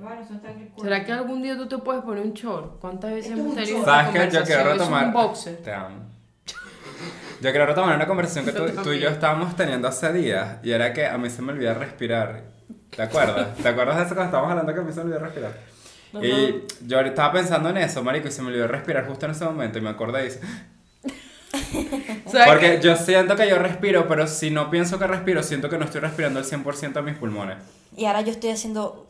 Bueno, eso está en el cuerpo. ¿Será que algún día tú te puedes poner un short? ¿Cuántas veces hemos un tenido ¿Sabes qué? Yo quiero retomar. un boxer. Te amo. Yo quiero retomar una conversación que tú, tú y yo estábamos teniendo hace días y era que a mí se me olvidaba respirar. ¿Te acuerdas? ¿Te acuerdas de eso cuando estábamos hablando que a mí se me olvidó respirar? Y yo estaba pensando en eso, marico, y se me olvidó respirar justo en ese momento y me acordé y ¿Sabes Porque yo siento que yo respiro, pero si no pienso que respiro, siento que no estoy respirando el 100% de mis pulmones. Y ahora yo estoy haciendo.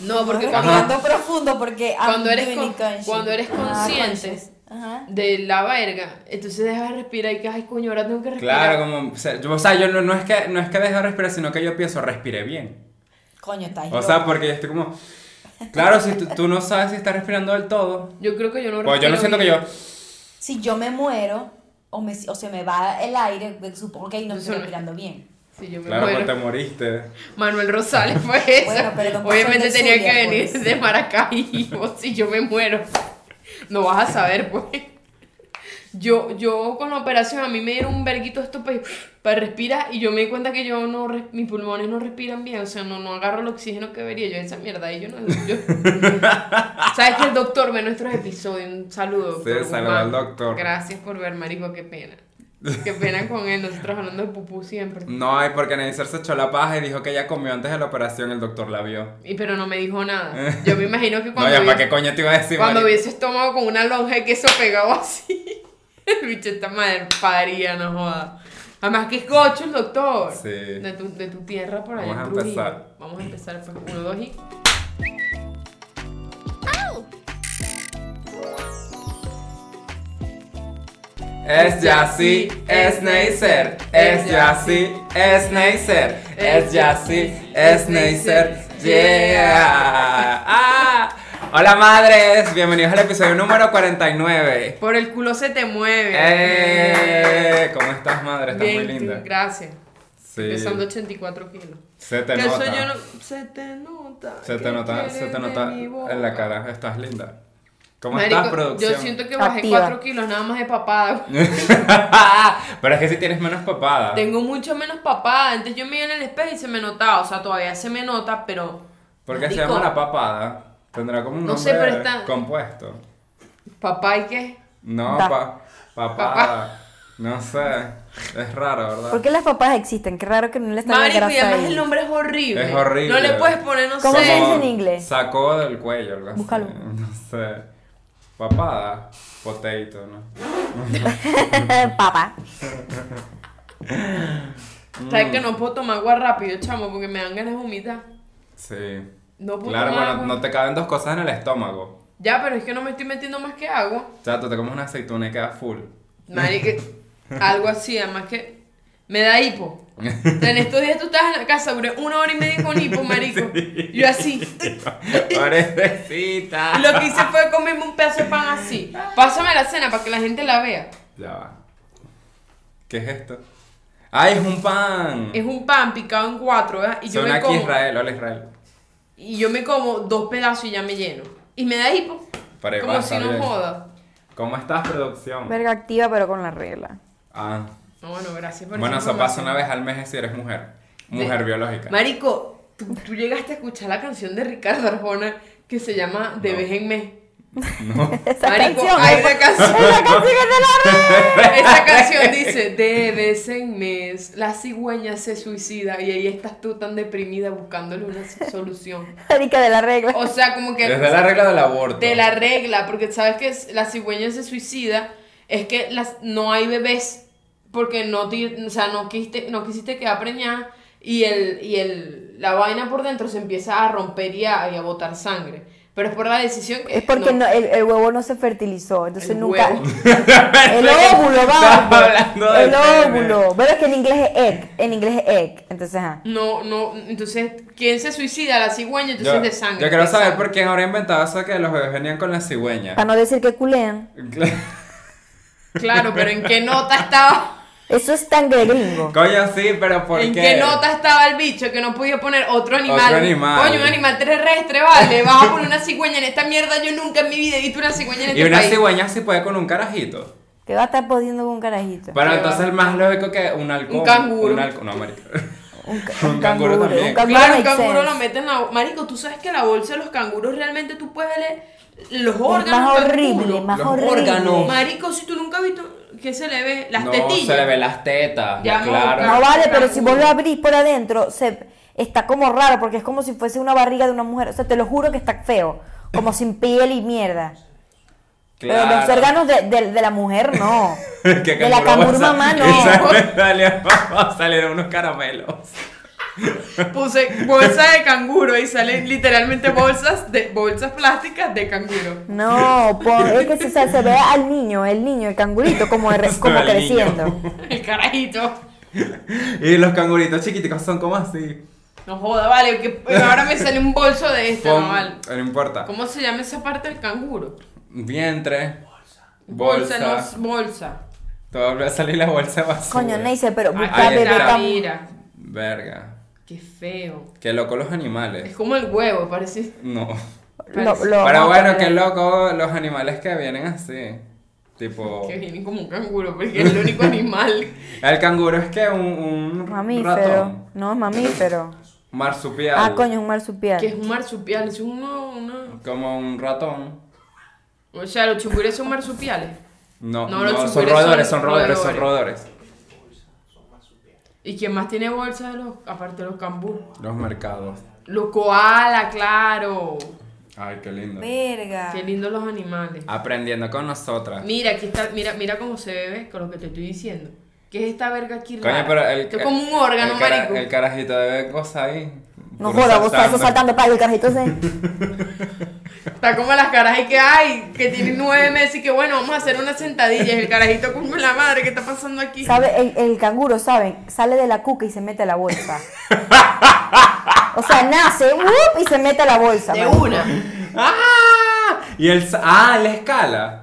No, porque cuando, respirando profundo porque. Cuando eres con- cuando eres Ajá, consciente. Ajá. de la verga, entonces dejas de respirar y que, ay, coño, ahora tengo que respirar. Claro, como, o sea, yo, o sea, yo no, no es que, no es que deje de respirar, sino que yo pienso, respiré bien. Coño, está O sea, porque yo estoy como, claro, si tú, tú no sabes si estás respirando del todo, Yo creo que yo no pues yo no respiro siento que bien. yo, Si yo me muero o, me, o se me va el aire, supongo que ahí no estoy no- respirando bien. Sí, yo me claro, muero. pues te moriste. Manuel Rosales fue eso. Bueno, pero Obviamente tenía Zulia, que venir pues. de Maracaibo. Si yo me muero, no vas a saber, pues. Yo, yo con la operación a mí me dieron un verguito esto para, para respirar y yo me di cuenta que yo no mis pulmones no respiran bien, o sea, no, no agarro el oxígeno que debería yo esa mierda y yo no yo- sabes que el doctor ve nuestros episodios un saludo Sí, saludo al doctor. gracias por ver marico qué pena qué pena con él nosotros hablando de pupú siempre No, y porque Neisser se echó la paja y dijo que ella comió antes de la operación, el doctor la vio. y pero no me dijo nada yo me imagino que No, cuando ya, vi- ¿para qué coño te iba a decir? Cuando hubiese estómago con una lonja de queso pegado así. El bicho está madre paría, no joda. Además que es gocho el doctor. Sí. De tu, de tu tierra por allá. Vamos a empezar. Vamos a empezar pues uno, dos y. Es Yassi, es Neisser, es Yassi, es Neisser, es Yassi, es Neisser, yeah. Ah. Hola madres, bienvenidos al episodio número 49. Por el culo se te mueve. Eh, ¿Cómo estás madre? Estás Bien, muy linda. gracias. Sí. Pesando 84 kilos. Se te Que eso nota. yo no- Se te nota. Se te nota, se te nota en la cara. Estás linda. ¿Cómo Marico, estás, producción? Yo siento que bajé Activa. 4 kilos nada más de papada. Pero es que si tienes menos papada. Tengo mucho menos papada. Antes yo me iba en el espejo y se me notaba. O sea, todavía se me nota, pero. ¿Por qué se Marico, llama la papada? Tendrá como un No nombre sé, pero está- compuesto. Papá y qué. No, pa, papada. No sé. Es raro, ¿verdad? ¿Por qué las papas existen? Qué raro que no le están Marico, y además ahí. el nombre es horrible. Es horrible. No le puedes poner, no ¿Cómo sé. se dice en inglés? Sacó del cuello, algo así. Búscalo. No sé. Papada. Potato, ¿no? Papa. ¿Sabes que no puedo tomar agua rápido, chamo? Porque me dan ganas de vomitar. Sí. No puedo Claro, tomar bueno, agua. no te caben dos cosas en el estómago. Ya, pero es que no me estoy metiendo más que agua. O sea, tú te comes una aceituna y queda full. Marico, algo así, además que me da hipo. En estos días tú estás en la casa, duré una hora y media con hipo, marico. Yo así. Pobrecita. Lo que hice fue comerme un pedazo de pan así. Pásame la cena para que la gente la vea. Ya va. ¿Qué es esto? ¡Ay, es un pan! Es un pan picado en cuatro, ¿verdad? Y yo Son me aquí como. Israel, hola Israel. Y yo me como dos pedazos y ya me lleno. Y me da hipo. Como si no joda. ¿Cómo estás, producción? Verga activa, pero con la regla. Ah. No, bueno, gracias por Bueno, esa eso pasa una vez al mes si eres mujer. Mujer De- biológica. Marico, ¿tú, tú llegaste a escuchar la canción de Ricardo Arjona que se llama De No. vez en mes. No. Esa Marico, canción. hay una canción. Esa canción es de la regla. Esa canción dice, de vez en mes, la cigüeña se suicida y ahí estás tú tan deprimida buscándole una solución. Marica de la regla. O sea, como que... Desde la regla del aborto. de la regla, porque sabes que la cigüeña se suicida, es que las, no hay bebés, porque no, ti- o sea, no, quisiste, no quisiste quedar preñada y, el, y el, la vaina por dentro se empieza a romper y a, y a botar sangre. Pero es por la decisión que... Es porque no, el, el huevo no se fertilizó, entonces El nunca. huevo. El óvulo, va. El óvulo. Pero es que en inglés es egg. En inglés es egg. Entonces, ajá. No, no, entonces, ¿quién se suicida? La cigüeña, entonces Yo, es de sangre. yo quiero saber sangre. por quién habrá inventado eso que los bebés venían con la cigüeña. Para no decir que culean. Claro, pero ¿en qué nota estaba? Eso es tan de gringo. Coño, sí, pero ¿por ¿En qué? qué nota estaba el bicho que no podía poner otro animal? Otro animal. Coño, un animal terrestre, vale. Vas a poner una cigüeña en esta mierda. Yo nunca en mi vida he visto una cigüeña en Y este una país. cigüeña sí puede con un carajito. Que va a estar podiendo con un carajito. Pero Qué entonces va. el más lógico que un halcón. Un canguro. Un halcón. No, marico. Un, ca- Un canguro también. Un canguro Claro, un canguro lo meten en la... Marico, tú sabes que la bolsa de los canguros realmente tú puedes leer los Es órganos más horrible, más Los horrible. órganos. Marico, si tú nunca has visto que se le ve las no, tetillas. se le ve las tetas. Ya, claro. No vale, pero si vos lo abrís por adentro, se, está como raro porque es como si fuese una barriga de una mujer. O sea, te lo juro que está feo. Como sin piel y mierda. Pero los Claro. órganos de, de- de la mujer no. De la bolsa- mamá no. sale- salieron unos caramelos. Puse bolsa de canguro y salen literalmente bolsas de bolsas plásticas de canguro. No, pon- es que se, se ve al niño, el niño, el cangurito, como, como creciendo. El carajito. Y los canguritos chiquiticos son como así. No joda, vale, que ahora me sale un bolso de este, Pon- no vale. no importa. ¿Cómo se llama esa parte del canguro? Vientre. Bolsa. Bolsa, no bolsa. Todo va a salir la bolsa de basura. Coño, Neisser, pero busca bebé. Verga. Qué feo. Qué loco los Es animales. como el huevo, parece. No. lo- lo Pero bueno, qué loco los animales que vienen así. Tipo. Que viene como un canguro, porque es el único animal. El canguro es que un, un Mamífero. ratón. No, es mamífero. Marsupial. Ah, coño, es un marsupial. Que es un marsupial, es uno, una... Como un ratón. O sea, los chungures son marsupiales. No, No, no, los son roedores, son son roedores, son roedores. ¿Y quién más tiene bolsa de los, aparte de los camburos? Los mercados. Los koala, claro. Ay, qué lindo. Verga. Qué lindos los animales. Aprendiendo con nosotras. Mira, aquí está, mira, mira cómo se ve con lo que te estoy diciendo. ¿Qué es esta verga aquí Coño, rara? pero el. Esto es como un órgano, el marico. El carajito debe gozar ahí. No joda, vos estás saltando. para el carrito se. Está como las caras y que hay, que tiene nueve meses y que bueno, vamos a hacer unas sentadillas. El carajito como la madre, ¿qué está pasando aquí? ¿Sabe? El, el canguro, ¿saben? Sale de la cuca y se mete a la bolsa. O sea, nace ¡wup! y se mete a la bolsa. De marico. una. ¡Ah! Y el. ¡Ah! La escala.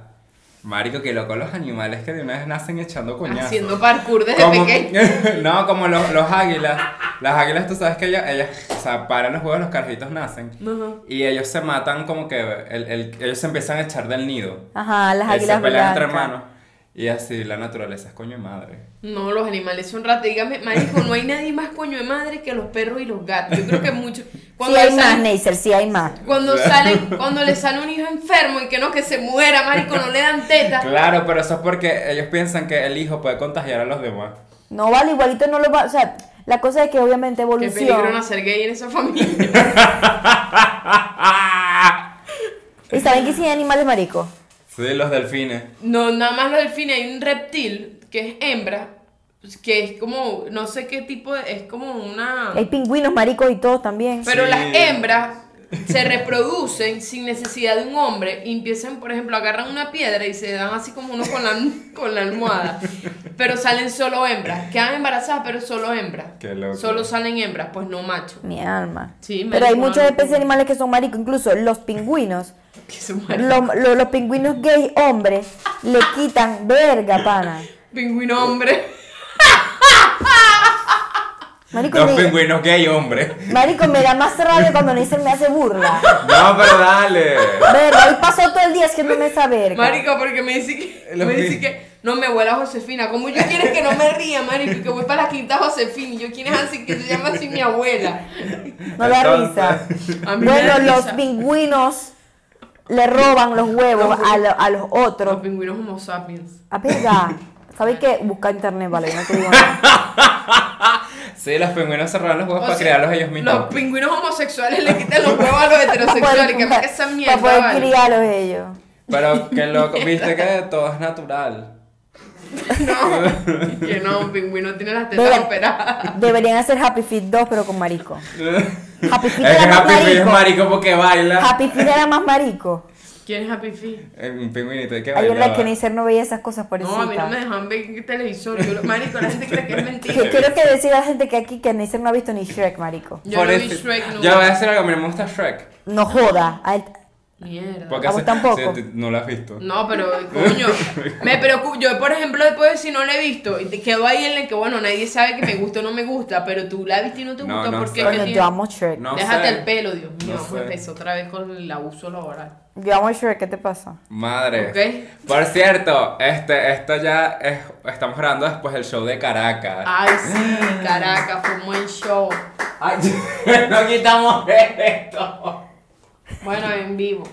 Marico, que loco los animales que de una vez nacen echando coñazos. Haciendo parkour desde Como- pequeño. no, como los, los águilas. Las águilas, tú sabes que ellas, ellas o sea, paran los huevos, los carajitos nacen. Ajá. Y ellos se matan como que el, el- ellos se empiezan a echar del nido. Ajá, las Eh, águilas se pelean entre hermanos. Y así la naturaleza es coño de madre. No, los animales son ratas. Dígame, marico, no hay nadie más coño de madre que los perros y los gatos. Yo creo que Sí hay más, Neisser, sí hay más. cuando salen, cuando le sale un hijo enfermo y que no, que se muera, marico, no le dan teta. Claro, pero eso es porque ellos piensan que el hijo puede contagiar a los demás. No vale, igualito no lo va. O sea, la cosa es que obviamente Qué peligro nacer gay en esa familia. ¿Y saben que sí hay animales maricos? Sí, los delfines. No, nada más los delfines. Hay un reptil que es hembra, que es como, no sé qué tipo de, es como una... Hay pingüinos maricos y todos también. Pero Sí. las hembras se reproducen sin necesidad de un hombre y empiezan, por ejemplo, agarran una piedra y se dan así como uno con la, con la almohada. Pero salen solo hembras. Quedan embarazadas, pero solo hembras. Qué loco. Solo salen hembras, pues no macho. Mi alma. Sí, Pero hay muchas especies de animales que son maricos, incluso los pingüinos. Que se mueren. Lo- lo- los pingüinos gay hombres le quitan verga, pana. Pingüino hombre. Marico, Los me, pingüinos gay, hombre. marico, me da más rabia cuando Neisser me hace burla. No, pero dale. Verga, hoy pasó todo el día haciéndome esa verga. Marico, porque me dice que, Los me dice que no, mi abuela Josefina. ¿Cómo yo quieres que no me ría, marico? Que voy para la quinta Josefina. Y yo, ¿quién es así? Que se llama así mi abuela. No da risa. A mí me da Bueno, los risa. pingüinos le roban los huevos Los- a, lo- a los Los otros. pingüinos homo sapiens. A verga. ¿Sabes qué? Busca internet, vale, no te digo nada. Sí, los pingüinos roban los huevos O para sea, criarlos ellos mismos. Los pingüinos homosexuales le quitan los huevos a los heterosexuales. que para, esa mierda. para poder vale. criarlos ellos. Pero qué loco, viste que todo es natural. No, que no, un pingüino tiene las tetas Verga. operadas. Deberían hacer Happy Feet 2, pero con marico. Happy Feet Es que más Happy Feet es marico porque baila. Happy Feet era más marico. ¿Quién es Happy Feet? Eh, Un pingüinito hay que Hay una que Neisser no veía esas cosas por No, a mí no me dejan ver en televisor. Yo, marico, la gente cree que es mentira. Que quiero que decir a la gente que aquí que Neisser no ha visto ni Shrek, marico. Yo no vi Por eso- Shrek nunca. Ya voy a decir algo, no me gusta Shrek. No joda. A Mierda. Porque ¿A vos tampoco? no lo has visto. No, pero coño, me preocupo. Yo, por ejemplo, después si no la he visto, y te quedo ahí en el que, bueno, nadie sabe que me gusta o no me gusta, pero tú la viste y no te No, gusta no porque sé. es que Coño, tiene- yo amo Shrek. No Déjate sé. el pelo, Dios mío. No sé. empezó otra vez con el abuso laboral. Yo Shrek, ¿qué te pasa? Madre. Ok. Por cierto, este, esto ya es, estamos grabando después del show de Caracas. Ay, sí, Caracas, fue un buen show. Ay, no quitamos esto. Bueno, en vivo.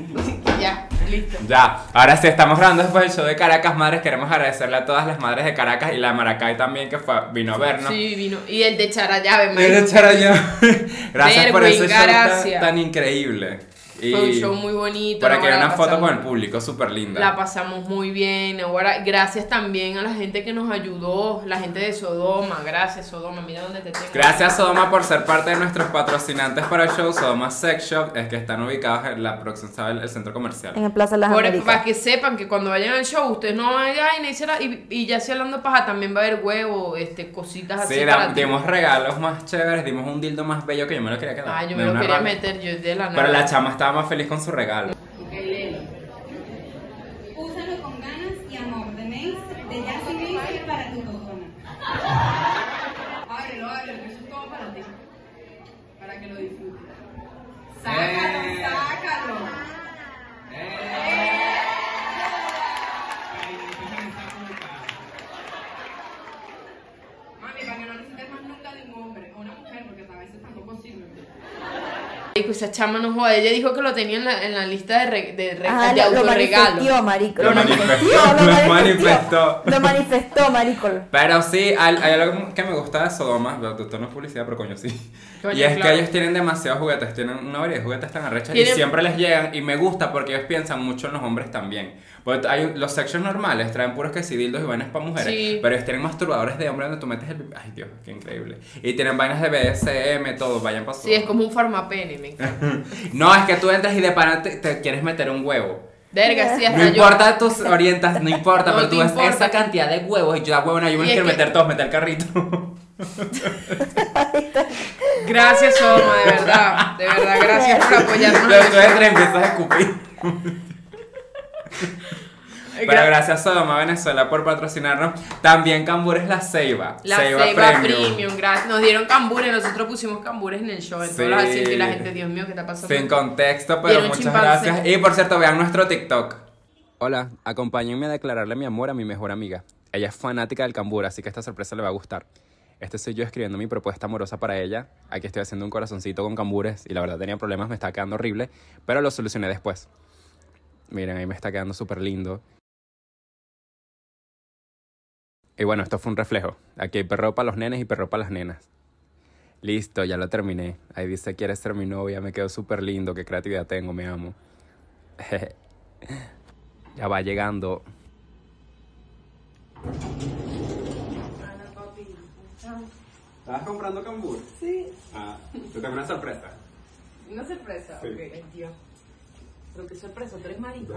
ya, listo. Ya, ahora sí, estamos grabando después del show de Caracas, madres. Queremos agradecerle a todas las madres de Caracas y la de Maracay también que fue, vino a vernos. Sí, vino. Y el de Charayave, Y de Charallá. Gracias por ese show tan increíble. Y Fue un show muy bonito. para que La una foto con el público, súper linda. La pasamos muy bien. Ahora, gracias también a la gente que nos ayudó, la gente de Sodoma. Gracias, Sodoma. Mira dónde te tengo. Gracias Sodoma por ser parte de nuestros patrocinantes para el show Sodoma Sex Shop, es que están ubicados en la próxima, ¿sabes? El centro comercial. En el Plaza de las Por- Américas. para que sepan que cuando vayan al show, ustedes no vayan ay, ni será- y, y ya sea hablando paja, también va a haber huevo, este, cositas así. Sí, para da- ti. dimos regalos más chéveres, dimos un dildo más bello que yo me lo quería quedar. Ah, yo Me me lo quería rabia. meter yo de la nada. Pero la chama estaba más feliz con su regalo. Ok, léelo. Úsalo con ganas y amor de Mace, de Jasmine Mace para tu persona. Ábrelo, ábrelo, que eso es todo para ti. Para que lo disfrutes. Sácalo, Eh. sácalo. Mami, Marico, esa chama no joda. Ella dijo que lo tenía en la, en la lista de, re- de, re- Ah, de lo, manifestó, marico. Lo manifestó, lo manifestó. Lo manifestó, marico. Pero sí, hay, hay algo que me gusta de Sodoma, esto no es publicidad, pero coño sí. Coño, y es claro. que ellos tienen demasiados juguetes, tienen una variedad de juguetes tan arrechas y siempre les llegan y me gusta porque ellos piensan mucho en los hombres también. Porque hay, los sections normales traen puros que sí, dildos y vainas para mujeres, Sí. pero ellos tienen masturbadores de hombre donde tú metes el... Ay Dios, qué increíble. Y tienen vainas de BSM, todo, vayan para Sí, es como un farmapene, me encanta. No, es que tú entras y de pana te, te quieres meter un huevo. Verga, sí, hasta No yo. importa tus orientas, no importa, No pero tú ves importa. esa cantidad de huevos y yo, la huevona, yo me quiero que- meter todos, meter el carrito. Gracias, Soma, de verdad. De verdad, gracias por apoyarnos. Entonces tú entras y empiezas a escupir. Pero Gra- gracias Sodoma Venezuela por patrocinarnos. También Cambures La Ceiba. La Ceiba, Premium, gracias. Nos dieron cambures, nosotros pusimos cambures en el show. En Sí. todos los asientos y la gente, Dios mío, ¿qué está pasando? Sin contexto, pero muchas chimpancé. gracias. Y por cierto, vean nuestro TikTok. Hola, acompáñenme a declararle mi amor a mi mejor amiga. Ella es fanática del cambur, así que esta sorpresa le va a gustar. Este soy yo escribiendo mi propuesta amorosa para ella. Aquí estoy haciendo un corazoncito con cambures y la verdad tenía problemas, me está quedando horrible, pero lo solucioné después. Miren, ahí me está quedando súper lindo. Y bueno, esto fue un reflejo. Aquí hay perro para los nenes y perro para las nenas. Listo, ya lo terminé. Ahí dice, ¿quieres ser mi novia? Me quedó súper lindo, qué creatividad tengo, me amo. ya va llegando. ¿Estabas comprando cambur? Sí. Ah, te tengo una sorpresa. Una sorpresa, Sí. ok, Dios. Pero qué sorpresa, tú eres marico.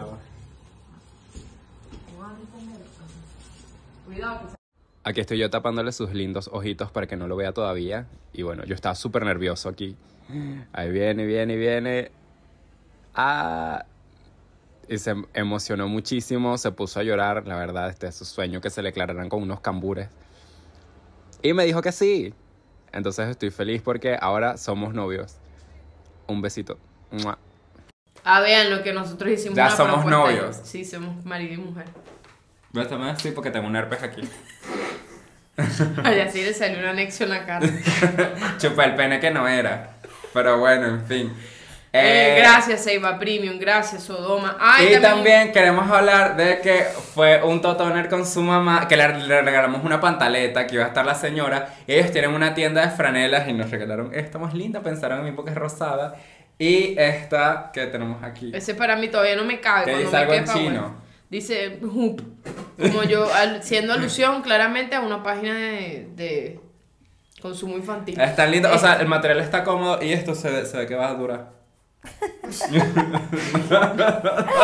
Cuidado, que Aquí estoy yo tapándole sus lindos ojitos para que no lo vea todavía. Y bueno, yo estaba súper nervioso aquí. Ahí viene, viene, viene. Ah. Y se emocionó muchísimo, se puso a llorar, la verdad, este es su sueño que se le declararan con unos cambures. Y me dijo que sí. Entonces estoy feliz porque ahora somos novios. Un besito. Mua. Ah, vean lo que nosotros hicimos. Ya somos novios. Sí, somos marido y mujer. Bésame así porque tengo un herpes aquí. Ay, así le salió un anexo en la cara. Chupa el pene que no era. Pero bueno, en fin. Eh, Eh, gracias, Seiba Premium. Gracias, Sodoma. Ay, y también queremos hablar de que fue un totoner con su mamá, que le, le regalamos una pantaleta, que iba a estar la señora. Ellos tienen una tienda de franelas y nos regalaron esta más linda, pensaron en mí porque es rosada. Y esta que tenemos aquí. Ese para mí todavía no me cabe. ¿Qué cuando dice me algo en chino? bueno. Dice hoop. Como yo, al- siendo alusión claramente a una página de, de consumo infantil. Está lindo, o sea, el material está cómodo y esto se, ve- se ve que va a durar. o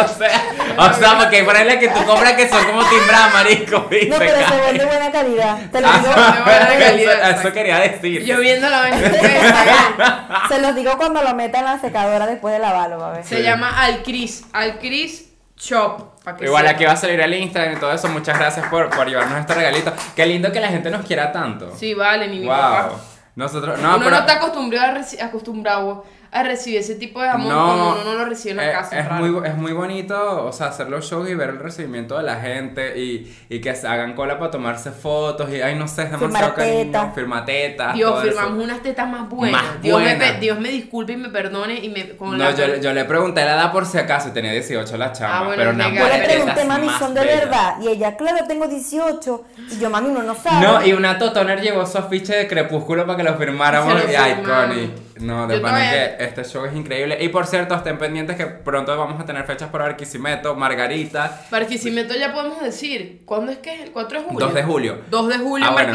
sea, o sea, porque hay ponerle que tú compras que son como timbradas, marico. y No, pero se vende buena calidad. Te lo Ah, digo, de buena calidad, eso, eso quería decir. Yo viendo la vaina se los digo cuando lo meta en la secadora después de lavarlo, va a ver. Se llama Alcris, Alcris Shop. Igual aquí va a salir el Instagram y todo eso. Muchas gracias por, por llevarnos este regalito. Qué lindo que la gente nos quiera tanto. Sí, vale, ni mi wow. papá. Nosotros, no, uno pero no está acostumbrado acostumbrado a recibir ese tipo de amor como uno no lo recibe en la eh, casa. Es, raro. muy, es muy bonito, o sea, hacer los shows y ver el recibimiento de la gente y, y que se hagan cola para tomarse fotos y, ay, no sé, es demasiado teta. cariño. Firma tetas. Dios, todo eso. firmamos unas tetas más buenas. Más Dios, Me, Dios me disculpe y me perdone y me con No, la- yo, yo le pregunté la edad por si acaso y tenía 18 la chama, Ah, bueno, pero una. Yo le pregunté, mami, ¿son de bellas. verdad? Y ella, claro, tengo 18. Y yo, mami, uno no sabe. No, y una Totoner llevó su afiche de Crepúsculo para que lo firmáramos. Lo y ay. Connie. No, de pana que este show es increíble. Y por cierto, estén pendientes que pronto vamos a tener fechas por Barquisimeto, Margarita. Barquisimeto ya podemos decir. ¿Cuándo es que es? ¿El 4 de julio? 2 de julio. 2 de julio, Ah, bueno.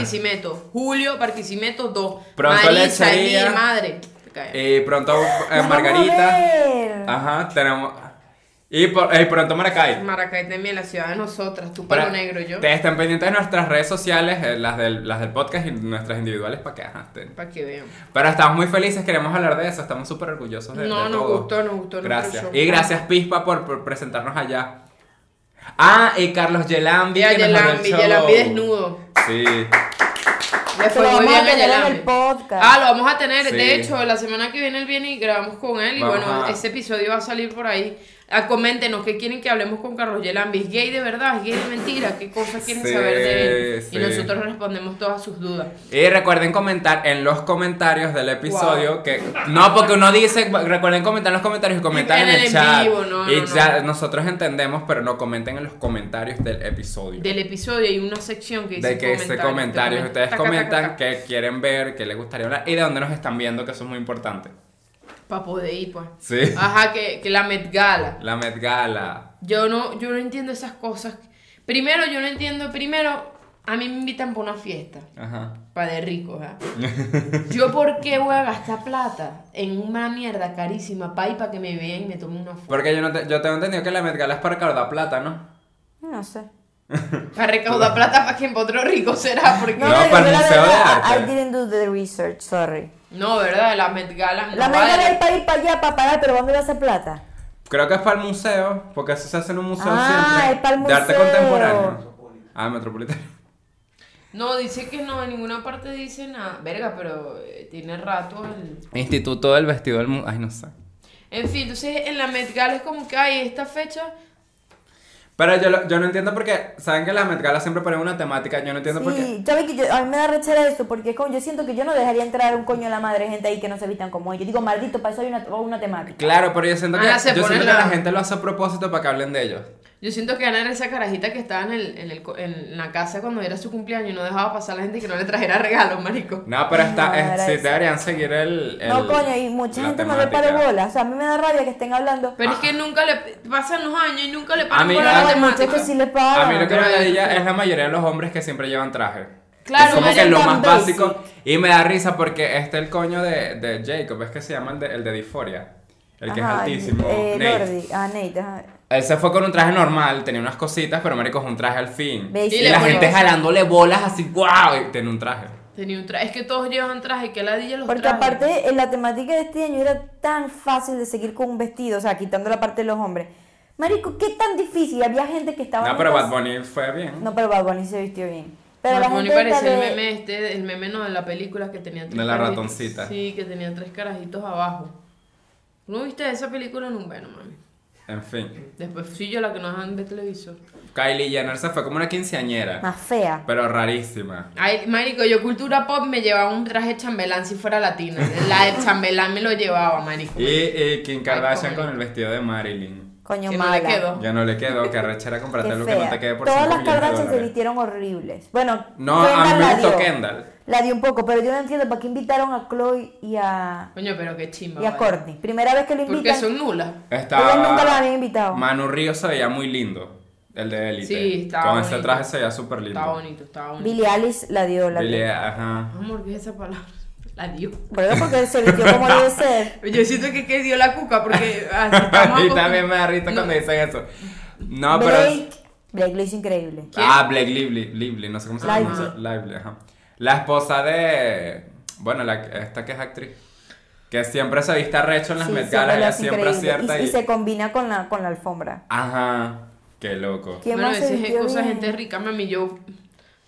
Julio, Barquisimeto 2. Pronto Marisa, lechería. Emir, madre. Y pronto eh, Margarita. Ajá, tenemos. Y, por- y pronto Maracay. Maracay también, la ciudad de nosotras. Tú Para- palo negro, yo. Te estén pendientes de nuestras redes sociales, eh, las, del, las del podcast y nuestras individuales para que ajá, estén. Para que vean. Pero estamos muy felices, queremos hablar de eso, estamos súper orgullosos de, No, de nos todo. gustó, nos gustó Gracias. show. Y gracias Pispa por, por presentarnos allá. Ah, y Carlos Yelambi. Ya, Yelambi. Yelambi desnudo. Sí. Le fue lo muy vamos a bien a tener en Yelambi. el podcast. Ah, lo vamos a tener. Sí. De hecho, la semana que viene él viene y grabamos con él. Y Vamos bueno, a- ese episodio va a salir por ahí. Ah, coméntenos qué quieren que hablemos con Carlos Yelambi. ¿Es gay de verdad? ¿Es gay de mentira? ¿Qué cosas quieren Sí, saber de él? sí. Y nosotros respondemos todas sus dudas. Y recuerden comentar en los comentarios del episodio que no porque uno dice recuerden comentar en los comentarios y comentar en, En el, el chat vivo, no, y no, ya no. nosotros entendemos pero no comenten en los comentarios del episodio Del episodio hay una sección que dice de que ese comentarios. comentarios Te ustedes taca, comentan taca. que quieren ver que les gustaría hablar y de dónde nos están viendo que eso es muy importante Pa' poder ir, pues. sí Ajá, que, que la Met Gala. la Met Gala Yo no, yo no entiendo esas cosas. Primero, yo no entiendo. Primero, a mí me invitan para una fiesta. ajá Para de ricos, ¿ah? Yo, ¿por qué voy a gastar plata en una mierda carísima para ir para que me vean y me tomen una foto? porque yo no te- yo tengo entendido que la Met Gala es para recaudar plata no No sé. Para recaudar plata para que para otro rico será, porque. No, para el Museo de Arte. I didn't do the research, sorry. ¿Verdad? La Met Gala. no La vale. meta es para ir para allá, para pagar, pero ¿dónde va a hacer plata? creo que es para el museo porque eso se hace en un museo Ah, siempre es para el de arte museo. contemporáneo ah metropolitano No, dice que no, en ninguna parte dice nada. Verga, pero eh, tiene rato el. Instituto del Vestido del Mundo. Ay, no sé. En fin, entonces en la Met Gala es como que hay esta fecha. Pero yo, lo- yo no entiendo porque, ¿saben que las Met Gala siempre ponen una temática? Yo no entiendo por qué. Sí, ¿sabes que yo- a mí me da rechera eso, porque como yo siento que yo no dejaría entrar un coño a la madre gente ahí que no se vistan como ellos. Digo, maldito, para eso hay una, una temática. Claro, pero yo siento que, Ah, yo siento que la gente lo hace a propósito para que hablen de ellos. Yo siento que Ana era esa carajita que estaba en, el, en, el co- en la casa cuando era su cumpleaños y no dejaba pasar a la gente que no le trajera regalos, marico. No, pero está, No, es- sí, deberían seguir el. el- no, coño, y mucha gente no le para bola. O sea, a mí me da rabia que estén hablando. Pero es que nunca le pasan los años y nunca le A paran por a- la Hay muchos temática. que sí le A pagan. mí lo que me da ella es la mayoría de los hombres que siempre llevan traje. Claro, es como no que lo más basic. básico. Y me da risa porque este el coño de, de Jacob, es que se llama el de, el de Dysphoria. El que Ajá, es altísimo. Eh, Nate. Lordi. Ah, Nate, ajá. Él se fue con un traje normal, tenía unas cositas, pero marico es un traje al fin. Y, la gente jalándole bolas así, wow, y tiene un traje. Tenía un traje. Es que todos llevan traje, que ladilla los Porque trajes. aparte, en la temática de este año era tan fácil de seguir con un vestido, o sea, quitando la parte de los hombres. Marico, ¿qué tan difícil? Había gente que estaba. No, en pero Bad Bunny fue bien. No, pero Bad Bunny se vistió bien. Pero Bad la Bunny parecía el meme este, el meme no de la película que tenía tres De la ratoncita. Sí, que tenía tres carajitos abajo. ¿No viste esa película? No, bueno, mami. En fin. Después fui yo la que nos dejan ver televisor. Kylie Jenner se fue como una quinceañera. Más fea. Pero rarísima. Ay, marico, yo cultura pop me llevaba un traje chambelán si fuera latina. La de chambelán me lo llevaba, marico. Y, y Kim Kardashian con el vestido de Marilyn. Coño, no mala. le quedó. Ya no le quedó, que arrechera comprarte algo que no te quede por Todas 5 las Kardashian se vistieron horribles. Bueno, No, a mí Kendall me la gustó dio. Kendall. La dio un poco, pero yo no entiendo para qué invitaron a Chloe y a, Coño, pero qué chimba. y a. Courtney. Primera vez que lo Porque invitan. son nulas. Estaba... Nunca la habían invitado. Manu Ríos se veía muy lindo. El de Elite. Sí, estaba Con ese traje se veía súper lindo. Está bonito, está bonito. Billie Eilish la dio. La Billie- dio. ajá. Amor, ¿qué es esa palabra? La dio. Pero porque se vistió como debe ser. Yo siento que, que dio la cuca porque así estamos y también me da risa cuando dicen eso. No, pero. Blake, Blake lo hizo increíble. ¿Quién? Ah, Blake Lively, Lively, no sé cómo se llama. Lively. Lively, ajá. La esposa de. Bueno, la, esta que es actriz. Que siempre se viste recho en las Sí, Met siempre Gala, ella acierta Y, y. se combina con la, con la alfombra. Ajá, qué loco. ¿Quién Bueno, a veces es cosa gente rica, mami. Yo,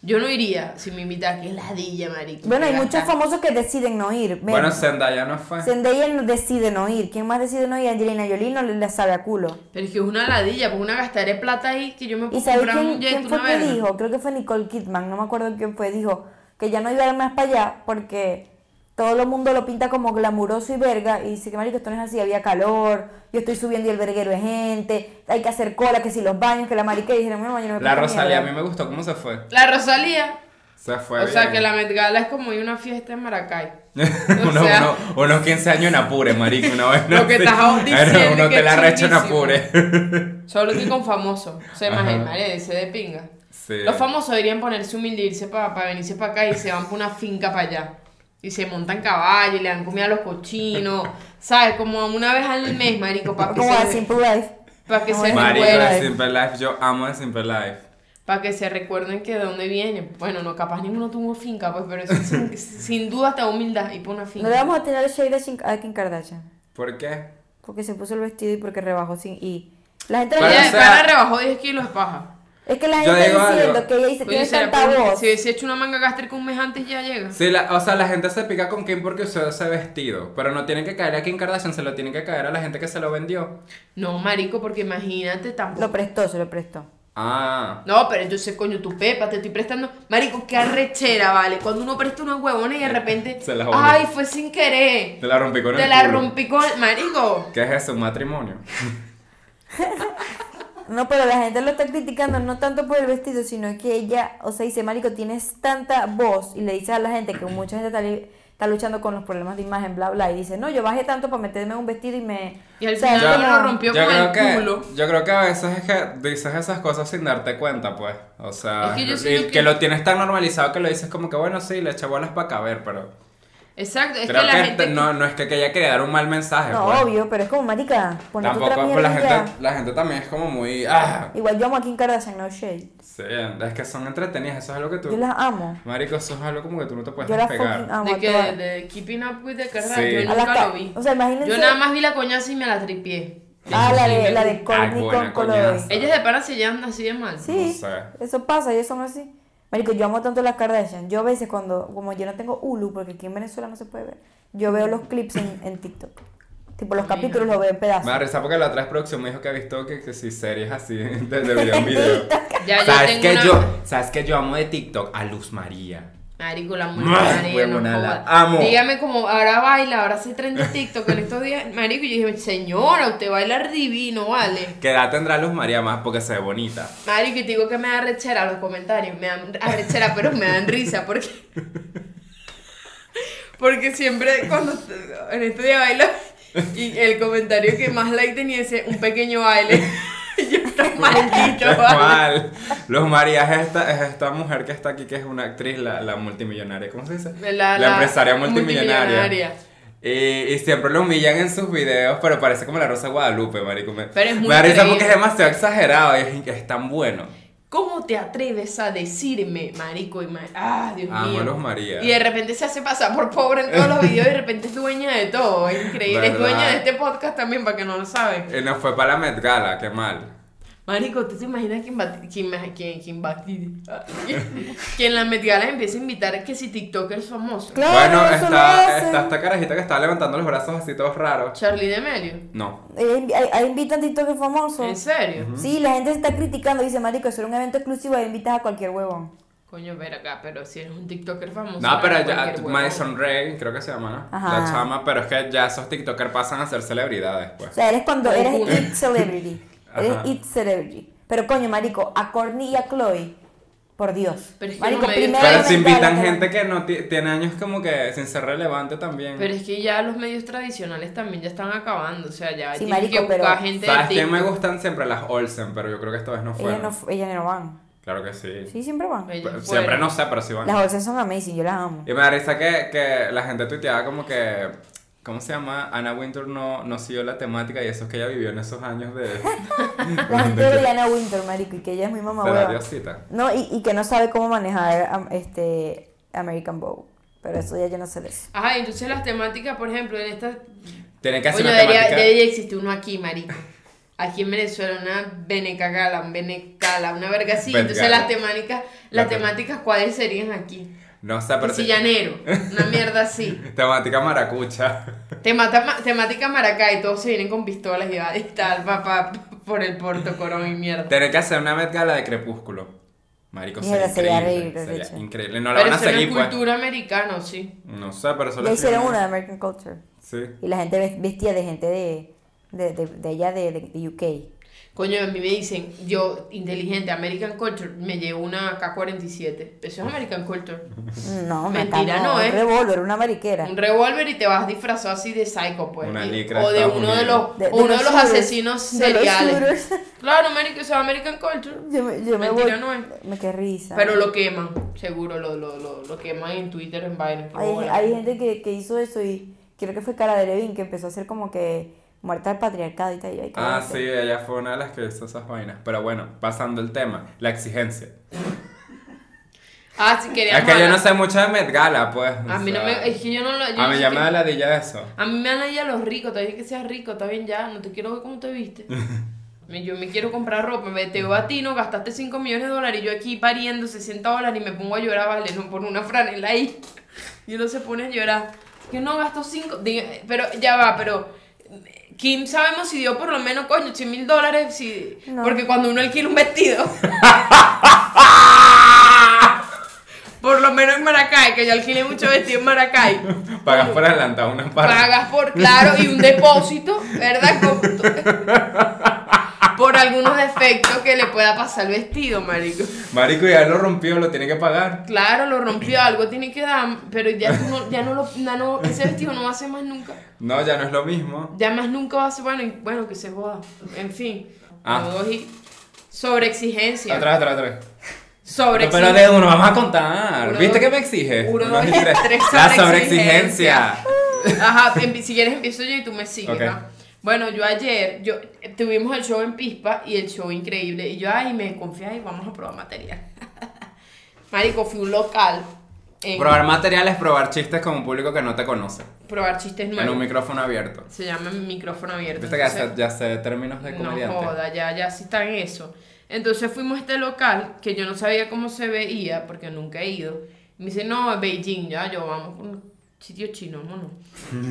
yo no iría si me invita que ladilla, marico. Bueno, hay muchos famosos que deciden no ir. Ven, Bueno, Zendaya no fue. Zendaya no decide no ir. ¿Quién más decide no ir? Angelina Jolie no le, le sabe a culo. Pero es que es una ladilla, pues una gastaré plata ahí que yo me ¿Y puedo sabes comprar quién, un jet, quién fue una que dijo? Creo que fue Nicole Kidman, no me acuerdo quién fue. Dijo que ya no iba a ir más para allá porque todo el mundo lo pinta como glamuroso y verga. Y dice que, marico, esto no es así, había calor, yo estoy subiendo y el verguero de gente, hay que hacer cola, que si los baños, que la marica. Y dijeron, no, yo no me La Rosalía, a mierda". mí me gustó cómo se fue. La Rosalía. Se fue o sea, que la Met Gala es como una fiesta en Maracay. uno, o sea- uno- unos 15 años en Apure, marico, una vez. Lo que estás diciendo Uno que te la es recha en. Apure. Solo que con famosos. O sea, Ajá. imagínate, ese de pinga. Sí. Los famosos deberían ponerse humilde, irse para venirse para acá y se van por una finca para allá. Y se montan caballo y le dan comida a los cochinos. ¿Sabes? Como una vez al mes, marico, para que Como a se, Simple Life. pa' que Como se es Marico recuerden. de Simple Life, yo amo de Simple Life. Para que se recuerden que de dónde vienen. Bueno, no, capaz ninguno tuvo finca, pues, pero eso sin, sin duda está humildad y por una finca. No le vamos a tener shade a a Kim Kardashian. ¿Por qué? Porque se puso el vestido y porque rebajó sin. Y la gente Pero, le Ella o sea- rebajó 10 kilos de paja. Es que la gente digo está diciendo algo. que ella dice tiene ¿será tanta voz. si hubiese hecho una manga gástrica un mes antes ya llega. Sí, la- o sea, la gente se pica con Kim porque usó ese vestido. Pero no tienen que caer a Kim Kardashian, se lo tienen que caer a la gente que se lo vendió. No, marico, porque imagínate tampoco. Lo prestó, se lo prestó. Ah. No, pero entonces, coño, tu pepa, te estoy prestando. Marico, qué arrechera, ¿vale? Cuando uno presta una huevona y de repente. Se la. Ay, fue sin querer. Te la rompí con Te el la culo. rompí con. Marico. ¿Qué es eso? ¿Un matrimonio? No, pero la gente lo está criticando no tanto por el vestido, sino que ella, o sea, dice, Marico, tienes tanta voz y le dice a la gente que mucha gente está, está luchando con los problemas de imagen, bla, bla, y dice, no, yo bajé tanto para meterme en un vestido y me... Y al o sea, final lo rompió Yo con creo, el que, culo. yo creo que a veces es que dices esas cosas sin darte cuenta, pues. O sea, Es que yo y que... que- lo tienes tan normalizado que lo dices como que, bueno, sí, le eché bolas para caber, pero... Exacto, es creo que que, la gente. no, no es que, que ella dar un mal mensaje, No, pues. obvio, pero es como, Marica, ponete Tampoco, otra pues la ya. gente, la gente también es como muy... Ah, Igual yo amo a Kim Kardashian, no shade. sí, es que son entretenidas, eso es algo que tú... Yo las amo. Marico, eso es algo como que tú no te puedes Yo las despegar. fucking amo. De que todas. de Keeping Up with the Kardashians, Sí. yo A las nunca ca- lo vi. O sea, imagínense. Yo nada más vi la coñaza y me la tripié. Ah, la de, la de. Courtney buena con. Ellas de pana se llevan así de mal. Sí, No sé. eso pasa, ellos son así. Marico, yo amo tanto las Kardashian. Yo a veces cuando, como yo no tengo Hulu, porque aquí en Venezuela no se puede ver, yo veo los clips en, en TikTok. Tipo, los capítulos los veo en pedazos. Me da risa porque la otra vez producción me dijo que ha visto que, que sí, series así de, de video en video. Ya, yo ¿Sabes tengo que una- yo, ¿Sabes que yo amo de TikTok? A Luz María. Marico, la mujer no joda. amo. Dígame como ahora baila, ahora se tren de TikTok en estos días. Marico, yo dije, señora, usted baila divino, vale. ¿Qué edad tendrá Luz María más? Porque se ve bonita. Marico, y te digo que me da rechera los comentarios. Me dan arrechera, pero me dan risa. Porque. Porque siempre cuando en estos días bailo. Y el comentario que más like tenía ese un pequeño baile. Yo, está maldito, vale. ¿Cuál? Luz María es esta, es esta mujer que está aquí, que es una actriz, la, la multimillonaria. ¿Cómo se dice? La- la empresaria multimillonaria. multimillonaria. Y, y siempre lo humillan en sus videos, pero parece como la Rosa Guadalupe, marico. Me, Pero es muy me da risa porque es demasiado exagerado y es, es tan bueno. ¿Cómo te atreves a decirme, marico y ma- Ah, Dios Amo mío. a María. Y de repente se hace pasar por pobre en todos los videos y de repente es dueña de todo. Es increíble. Es dueña de este podcast también, para que no lo saben. Y nos fue para la Met Gala, qué mal. Marico, ¿tú te imaginas quién va quién, quién, quién va que en la Met Gala empieza a invitar que si TikTokers famosos? Claro, bueno, eso está, está esta carajita que está levantando los brazos así todos raros. Charlie D'Amelio. No. Eh, ahí- invitan TikTokers famosos. ¿En serio? Sí, la gente se está criticando. Dice, Marico, eso era un evento exclusivo. Ahí invitas a cualquier huevón. Coño, ver acá, pero si eres un TikToker famoso. No, pero ya. Madison Ray, creo que se llama, ¿no? Ajá. La chama, pero es que ya esos TikTokers pasan a ser celebridades, pues. O sea, eres cuando eres celebrity. Eres Ajá. it celebrity. Pero coño, marico, a Courtney y a Chloe, por Dios. Pero es que marico, primero Pero se invitan gente que no ti- tiene años como que sin ser relevante también. Pero es que ya los medios tradicionales también ya están acabando. O sea, ya Sí, tienen marico, que buscar pero- gente ¿Sabes de quién me TikTok. gustan siempre? Las Olsen, pero yo creo que esta vez no Ellas fueron. no, fu- ellas no van. Claro que sí. Sí, siempre van. Ellos Pero fueron. Siempre no sé, pero sí van. Las bolsas son amazing, yo las amo. Y me da risa que, que la gente tuiteaba como que, ¿cómo se llama? Anna Wintour no, no siguió la temática y eso es que ella vivió en esos años de, La gente de Diana Winter, marico, y que ella es muy mamá hueva. diosita. No, y, y que no sabe cómo manejar este American Bow. Pero eso ya yo no sé de eso. Ajá, entonces las temáticas, por ejemplo, en esta... Tienen que hacer Coño, una debería, temática. debería existir uno aquí, marico. Aquí en Venezuela, una Benecagala, un Benecala, una verga así. Entonces las temáticas, La las tem- temáticas, ¿cuáles serían aquí? No sé, pero... Que si llanero, una mierda así. Temática maracucha. Temata- temática Maracay, todos se vienen con pistolas y, va- y tal, papá, por el Porto Corón y mierda. Tienen que hacer una Met Gala de Crepúsculo. Marico, sería increíble. reír, sería Richard. increíble. No la Pero van a seguir, pues. cultura americana, sí. No sé, pero eso lo hicieron una de American Culture. Sí. Y la gente ves- vestía de gente de, de, de, de allá de, de, de UK. Coño, a mí me dicen, yo, inteligente, American Culture, me llevo una K-47. Eso es American Culture. No, Mentira, no, Un ¿eh? revólver, una mariquera. Un revólver y te vas disfrazado así de psycho, pues. Una Y- licra o de uno de los, De- de uno de los shooters. asesinos De los seriales. Claro, American, eso es American Culture. Yo, me- yo me voy. Mentira, no es. Me qué risa. Pero lo queman, seguro, lo, lo, lo, lo queman en Twitter, en Biden. Hay, hay gente que, que hizo eso y creo que fue Cara de Levin que empezó a hacer como que muerta al patriarcado y tal. y Ah, sí, ella fue una de las que hizo esas vainas. Pero bueno, pasando el tema, la exigencia. Ah, si queríamos Es que yo no sé mucho de Met Gala, pues. A mí no sea, me... Es que yo no lo... yo A mí no ya me da la de eso. A mí me dan ya los ricos, todavía que seas rico, está bien ya, no te quiero ver cómo te viste. Yo me quiero comprar ropa, me te veo a ti, no gastaste 5 millones de dólares y yo aquí pariendo 60 dólares y me pongo a llorar, vale, no por una franela ahí. Y uno se pone a llorar. Que no gasto 5, pero ya va, pero Kim sabemos si dio por lo menos, coño, 100 mil dólares, si, No. porque cuando uno alquila un vestido. por lo menos en Maracay, que yo alquilé mucho vestido en Maracay. Pagas por adelantado una parte. Pagas por, claro, y un depósito, ¿verdad? Con- por algunos defectos que le pueda pasar al vestido, marico. Marico, ya lo rompió, lo tiene que pagar. Claro, lo rompió, algo tiene que dar, pero ya, tú no, ya no lo, ya no, ese vestido no va a ser más nunca. No, ya no es lo mismo. Ya más nunca va a ser, bueno, y- bueno, que se joda. En fin. Ah. Y- Sobre exigencia. Atrás, atrás, atrás. Sobre Pero exigencia. de uno vamos a contar. Uno, ¿Viste dos- que me exige? uno, dos, y tres. tres, La sobreexigencia. Ajá, si quieres empiezo yo y tú me sigues. Bueno, yo ayer, yo tuvimos el show en Pispa y el show increíble. Y yo, ay, me confié y vamos a probar material. Marico, fui un local. En Probar materiales, probar chistes con un público que no te conoce. probar chistes En nuevos. un micrófono abierto. Se llama micrófono abierto. Viste que ya Entonces- ya sé términos de no comediante. joda, ya, ya sí está en eso. Entonces fuimos a este local que yo no sabía cómo se veía porque nunca he ido. Me dice, no, es Beijing, ya, yo vamos con sitio chino, mono.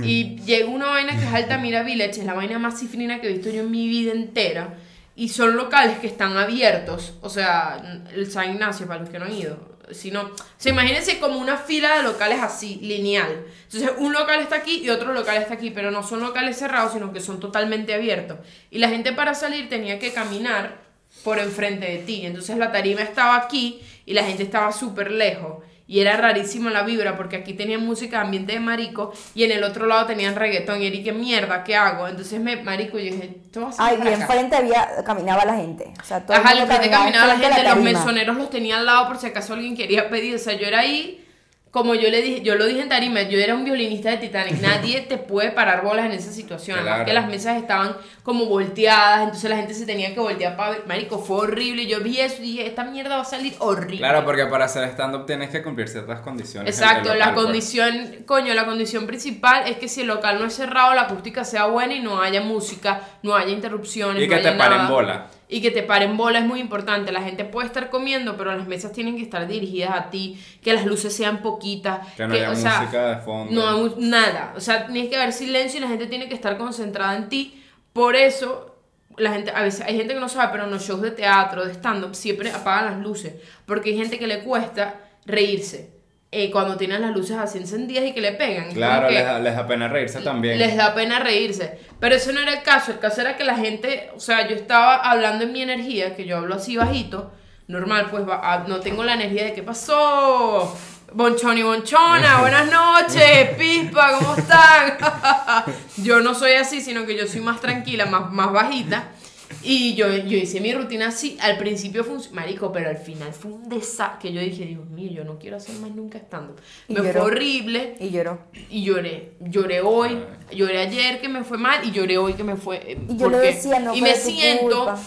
Y llegó una vaina que es Altamira Village, es la vaina más cifrina que he visto yo en mi vida entera. Y son locales que están abiertos, o sea, el San Ignacio, para los que no han ido. Si no, o sea, imagínense como una fila de locales así, lineal. Entonces, un local está aquí y otro local está aquí, pero no son locales cerrados, sino que son totalmente abiertos. Y la gente para salir tenía que caminar por enfrente de ti. Entonces, la tarima estaba aquí y la gente estaba súper lejos. Y era rarísimo la vibra porque aquí tenían música de ambiente de marico y en el otro lado tenían reggaetón. Y era y qué mierda, ¿qué hago? Entonces, me, marico, yo dije, esto va a ser Ay, y enfrente había, caminaba la gente. O sea, todo Ajá, mundo al frente caminaba la enfrente gente, de los mesoneros los tenía al lado por si acaso alguien quería pedir. O sea, yo era ahí, como yo le dije, yo lo dije en tarima, yo era un violinista de Titanic. Nadie te puede parar bolas en esa situación. Además que las mesas estaban como volteadas, entonces la gente se tenía que voltear para ver. Marico, fue horrible. Yo vi eso y dije, esta mierda va a salir horrible. Claro, porque para hacer stand-up tienes que cumplir ciertas condiciones. Exacto, la pues. condición, coño, la condición principal es que si el local no es cerrado, la acústica sea buena y no haya música, no haya interrupciones. Y no que te paren bola. Y que te paren bola es muy importante. La gente puede estar comiendo, pero las mesas tienen que estar dirigidas a ti, que las luces sean poquitas. Que no haya o sea, música de fondo. No nada. O sea, tiene que haber silencio y la gente tiene que estar concentrada en ti. Por eso, la gente, a veces hay gente que no sabe, pero en los shows de teatro, de stand-up, siempre apagan las luces. Porque hay gente que le cuesta reírse. Eh, cuando tienen las luces así encendidas y que le pegan. Claro, les da, les da pena reírse también. les da pena reírse. Pero eso no era el caso. El caso era que la gente, o sea, yo estaba hablando en mi energía, que yo hablo así bajito, normal, pues va- ah, no tengo la energía de qué pasó. Bonchón y bonchona, buenas noches, pispa, ¿cómo están? yo no soy así, sino que yo soy más tranquila, más, más bajita. Y yo, yo hice mi rutina así, al principio funcionó, marico, pero al final fue un desastre, que yo dije, Dios mío, yo no quiero hacer más nunca estando. Me fue horrible Y lloró. y lloré, lloré hoy, lloré ayer que me fue mal y lloré hoy que me fue... eh, Y yo porque- decía, no Y me siento culpa.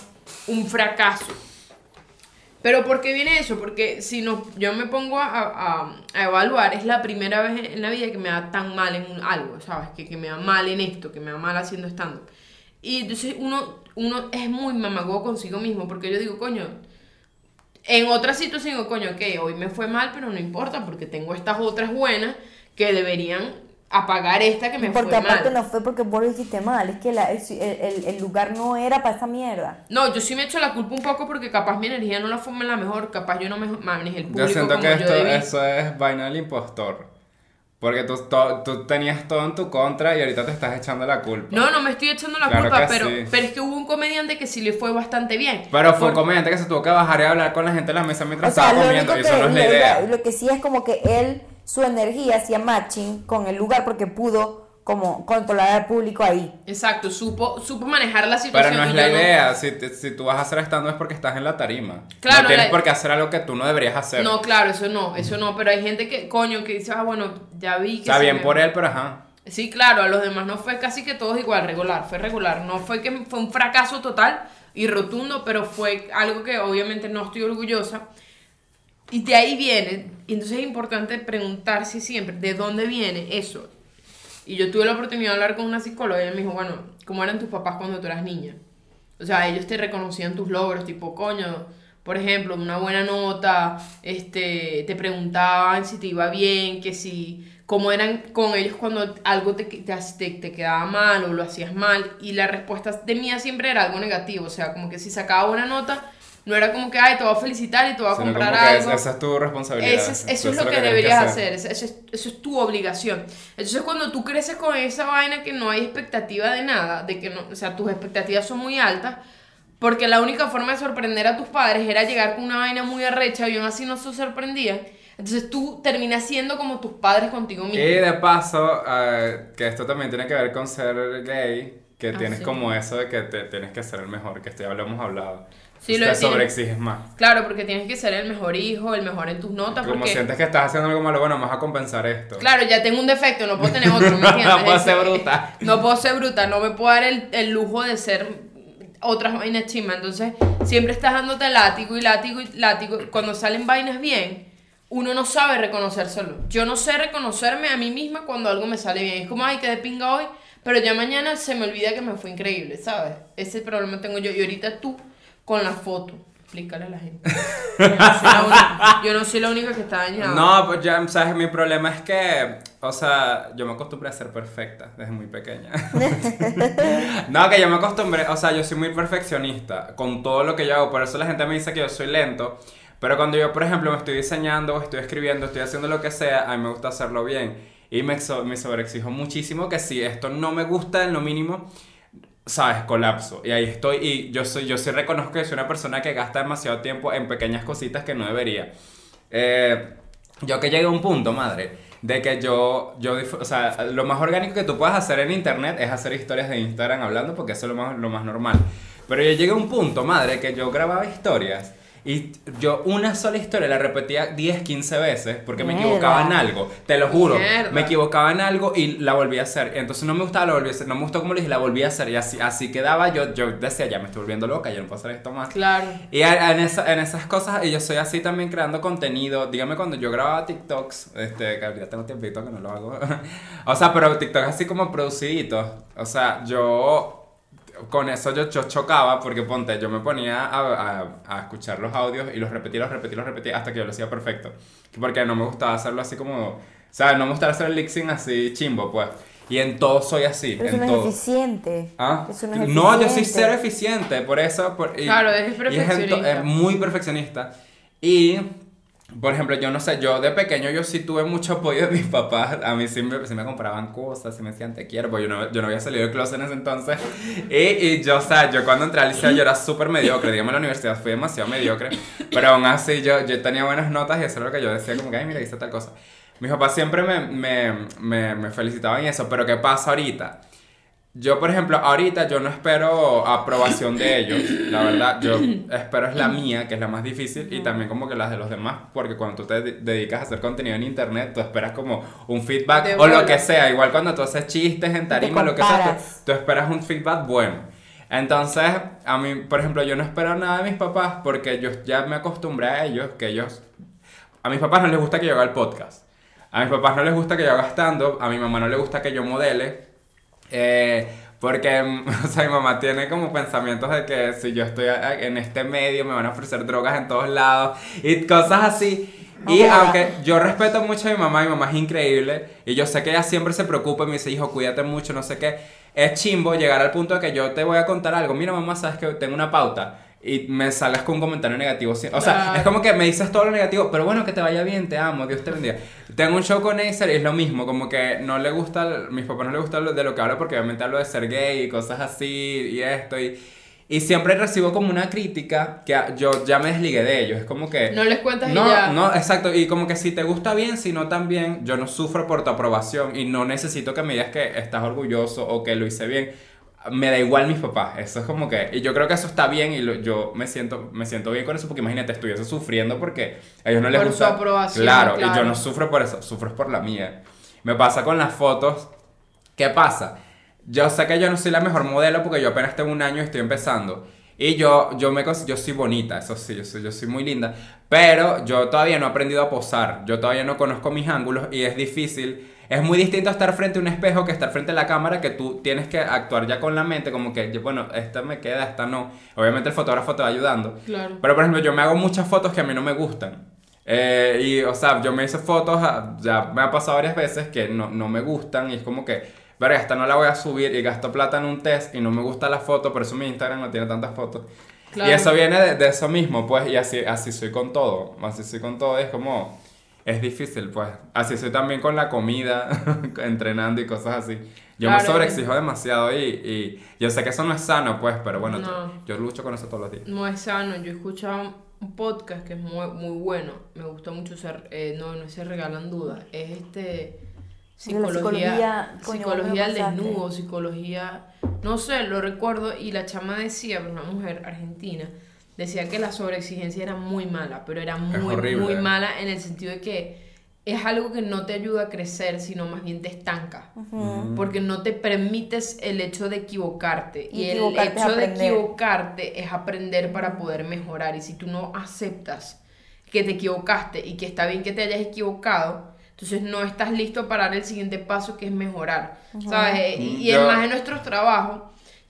un fracaso. Pero ¿por qué viene eso? Porque si no, yo me pongo a, a- a evaluar, es la primera vez en la vida que me da tan mal en un- algo, ¿sabes? Que, que me da mal en esto, que me da mal haciendo stand Y entonces uno, uno es muy mamago consigo mismo, porque yo digo, coño, en otra situación digo, coño, ok, hoy me fue mal, pero no importa, porque tengo estas otras buenas que deberían apagar esta que me Porque fue aparte mal. no fue porque vos lo hiciste mal, es que la- el, el- el lugar no era para esa mierda. No, yo sí me echo la culpa un poco porque capaz mi energía no la fue la mejor, capaz yo no me manejé el público Yo siento como que yo esto, debí. eso es vaina del impostor. Porque tú, to- tú tenías todo en tu contra y ahorita te estás echando la culpa. No, no me estoy echando la Claro culpa, pero, sí. pero es que hubo un comediante que sí le fue bastante bien. Pero fue un comediante que se tuvo que bajar y hablar con la gente en la mesa mientras O sea, estaba lo comiendo. Y eso no es la lo- idea. Lo que sí es como que él, su energía hacía matching con el lugar porque pudo como controlar al público ahí. Exacto, supo, supo manejar la Pero situación. no es y la idea. Si, te- si tú vas a hacer estando es porque estás en la tarima. Claro, no tienes la- por qué hacer algo que tú no deberías hacer. No, claro, eso no, eso no, pero hay gente que, coño, que dice, ah, bueno, ya vi que... Está bien me- por él, pero ajá. Sí, claro, a los demás no fue casi que todos igual, regular, fue regular. No fue que fue un fracaso total y rotundo, pero fue algo que obviamente no estoy orgullosa. Y de ahí viene, y entonces es importante preguntarse siempre, ¿de dónde viene eso? Y yo tuve la oportunidad de hablar con una psicóloga y ella me dijo, bueno, ¿cómo eran tus papás cuando tú eras niña? O sea, ellos te reconocían tus logros, tipo, coño, por ejemplo, una buena nota, este, te preguntaban si te iba bien, que si, cómo eran con ellos cuando algo te, te, te, te quedaba mal o lo hacías mal. Y la respuesta de mía siempre era algo negativo, o sea, como que si sacaba buena nota, no era como que, ay, te voy a felicitar y te voy a Sino comprar que algo. es- esa es tu responsabilidad. Eso es, eso es lo que, tienes deberías hacer, eso, eso es, eso es tu obligación. Entonces cuando tú creces con esa vaina que no hay expectativa de nada, de que no, o sea, tus expectativas son muy altas, porque la única forma de sorprender a tus padres era llegar con una vaina muy arrecha y aún así no se sorprendían, entonces tú terminas siendo como tus padres contigo mismo. Y de paso, eh, que esto también tiene que ver con ser gay, que Ah, tienes sí. como eso de que te tienes que ser el mejor, que esto ya lo hemos hablado. Sí, lo te tienes. sobreexiges más. Claro, porque tienes que ser el mejor hijo, el mejor en tus notas, Como porque... sientes que estás haciendo algo malo, bueno, vamos a compensar esto. Claro, ya tengo un defecto, no puedo tener otro, ¿me entiendes? No puedo ser bruta. No puedo ser bruta, no me puedo dar el, el lujo de ser otras vainas chimas. Entonces, siempre estás dándote látigo y látigo y látigo. Cuando salen vainas bien, uno no sabe reconocer solo. Yo no sé reconocerme a mí misma cuando algo me sale bien. Es como, ay, que de pinga hoy, pero ya mañana se me olvida que me fue increíble, ¿sabes? Ese problema tengo yo. Y ahorita tú, con la foto, explícale a la gente. Yo no soy la única, yo no soy la única que está dañada. No, pues ya, ¿sabes? Mi problema es que, o sea, yo me acostumbré a ser perfecta desde muy pequeña. no, que yo me acostumbré, o sea, yo soy muy perfeccionista con todo lo que yo hago, por eso la gente me dice que yo soy lento. Pero cuando yo, por ejemplo, me estoy diseñando, o estoy escribiendo, estoy haciendo lo que sea, a mí me gusta hacerlo bien. Y me, so- me sobreexijo muchísimo que si esto no me gusta en lo mínimo, sabes, colapso. Y ahí estoy. Y yo soy, yo sí reconozco que soy una persona que gasta demasiado tiempo en pequeñas cositas que no debería. Eh, yo que llegué a un punto, madre, de que yo, yo, o sea, lo más orgánico que tú puedas hacer en internet es hacer historias de Instagram hablando, porque eso es lo más, lo más normal. Pero yo llegué a un punto, madre, que yo grababa historias. Y yo una sola historia la repetía 10, 15 veces porque me Mierda. equivocaba en algo. Te lo juro. Mierda. Me equivocaba en algo y la volví a hacer. Entonces no me gustaba, la volví a hacer. No me gustó como le dije, la volví a hacer. Y así, así quedaba. Yo, yo decía, ya me estoy volviendo loca, yo no puedo hacer esto más. Claro. Y en, esa- en esas cosas, y yo soy así también creando contenido. Dígame cuando yo grababa TikToks, este, que ahorita tengo tiempito que no lo hago. o sea, pero TikTok así como produciditos. O sea, yo con eso yo, yo chocaba porque ponte, yo me ponía a, a- a escuchar los audios y los repetí, los repetí, los repetí hasta que yo lo hacía perfecto. Porque no me gustaba hacerlo así como, o sea, no me gustaba hacer el lip sync así chimbo, pues. Y en todo soy así, Pero eso en no todo. es eficiente. ¿Ah? Eso no es No, yo soy eficiente. cero eficiente, por eso. Por, y- Claro, eres y es en perfeccionista. Es muy perfeccionista. Y, por ejemplo, yo no sé, yo de pequeño yo sí tuve mucho apoyo de mis papás. A mí sí me, sí me compraban cosas, sí me decían te quiero, porque yo no, yo no había salido del closet en ese entonces. Y, y yo, o sea, yo cuando entré al liceo yo era súper mediocre. Dígame, en la universidad fui demasiado mediocre. Pero aún así yo, yo tenía buenas notas y eso era lo que yo decía, como que, ay, mira, hice tal cosa. Mis papás siempre me, me, me, me felicitaban y eso, pero ¿qué pasa ahorita? Yo, por ejemplo, ahorita yo no espero aprobación de ellos, la verdad, yo espero es la mía, que es la más difícil, y también como que las de los demás, porque cuando tú te de- dedicas a hacer contenido en internet, tú esperas como un feedback De o lo que sea, igual cuando tú haces chistes en tarima, lo que sea, tú esperas un feedback bueno. Entonces, a mí, por ejemplo, yo no espero nada de mis papás porque yo ya me acostumbré a ellos, que ellos a mis papás no les gusta que yo haga el podcast. A mis papás no les gusta que yo haga stand-up. A mi mamá no le gusta que yo modele. Eh, porque, o sea, mi mamá tiene como pensamientos de que si yo estoy en este medio me van a ofrecer drogas en todos lados y cosas así. Y aunque yo respeto mucho a mi mamá, mi mamá es increíble y yo sé que ella siempre se preocupa y me dice, hijo, cuídate mucho, no sé qué. Es chimbo llegar al punto de que yo te voy a contar algo. Mira, mamá, sabes que tengo una pauta y me salgas con un comentario negativo. O sea, Claro. es como que me dices todo lo negativo, pero bueno, que te vaya bien, te amo, Dios te bendiga. Tengo un show con Acer y es lo mismo, como que no le gusta, mis papás no les gusta de lo que hablo porque obviamente hablo de ser gay y cosas así y esto y, y siempre recibo como una crítica que yo ya me desligué de ellos, es como que... No les cuentas y No, ya. no, exacto, y como que si te gusta bien, si no también, yo no sufro por tu aprobación y no necesito que me digas que estás orgulloso o que lo hice bien. Me da igual mis papás, eso es como que, y yo creo que eso está bien y lo- yo me siento, me siento bien con eso porque imagínate, estuviese sufriendo porque a ellos no les Por su gusta. aprobación, Claro, y yo no sufro por eso, sufro por la mía. Me pasa con las fotos, ¿qué pasa? Yo sé que yo no soy la mejor modelo porque yo apenas tengo un año y estoy empezando. Y yo, yo, me, yo soy bonita, eso sí, yo soy, yo soy muy linda. Pero yo todavía no he aprendido a posar. Yo todavía no conozco mis ángulos y es difícil. Es muy distinto estar frente a un espejo que estar frente a la cámara que tú tienes que actuar ya con la mente como que, bueno, esta me queda, esta no. Obviamente el fotógrafo te va ayudando. Claro. Pero por ejemplo, yo me hago muchas fotos que a mí no me gustan. Eh, y, o sea, yo me hice fotos, ah, ya me ha pasado varias veces que no, no me gustan y es como que, verga, esta no la voy a subir y gasto plata en un test y no me gusta la foto, por eso mi Instagram no tiene tantas fotos. Claro. Y eso viene de, de eso mismo, pues, y así, así soy con todo. Así soy con todo, es como, es difícil, pues. Así soy también con la comida, entrenando y cosas así. Yo me sobreexijo demasiado y, y yo sé que eso no es sano, pues, pero bueno, No. yo lucho con eso todos los días. No es sano. Yo he escuchado un podcast que es muy, muy bueno. Me gusta mucho ser. eh, no, no se regalan dudas. Es este. Psicología. psicología, al desnudo, psicología. No sé, lo recuerdo. Y la chama decía, una mujer argentina, decía que la sobreexigencia era muy mala, pero era muy, horrible. muy mala en el sentido de que es algo que no te ayuda a crecer, sino más bien te estanca. Ujú. Porque no te permites el hecho de equivocarte. Y, Y el equivocarte hecho de equivocarte es aprender para poder mejorar. Y si tú no aceptas que te equivocaste y que está bien que te hayas equivocado, entonces no estás listo para dar el siguiente paso que es mejorar. ¿Sabes? Eh, Y, y es más en nuestros trabajos,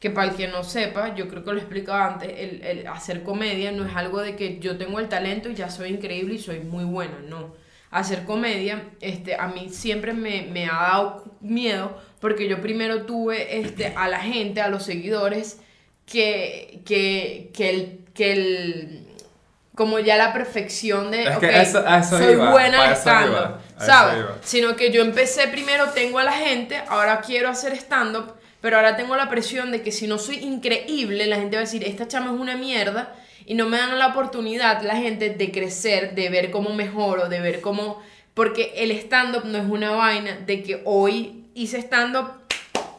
que para el que no sepa, yo creo que lo explicaba antes, el, el hacer comedia no es algo de que yo tengo el talento y ya soy increíble y soy muy buena, no. Hacer comedia, este, a mí siempre me, me ha dado miedo porque yo primero tuve este, a la gente, a los seguidores, que, que, que el, que el, como ya la perfección de, Es que eso- eso soy iba, buena en stand-up, ¿sabes? Sino que yo empecé primero, tengo a la gente, ahora quiero hacer stand-up, pero ahora tengo la presión de que si no soy increíble, la gente va a decir, esta chama es una mierda, y no me dan la oportunidad, la gente, de crecer, de ver cómo mejoro, de ver cómo... Porque el stand-up no es una vaina de que hoy hice stand-up,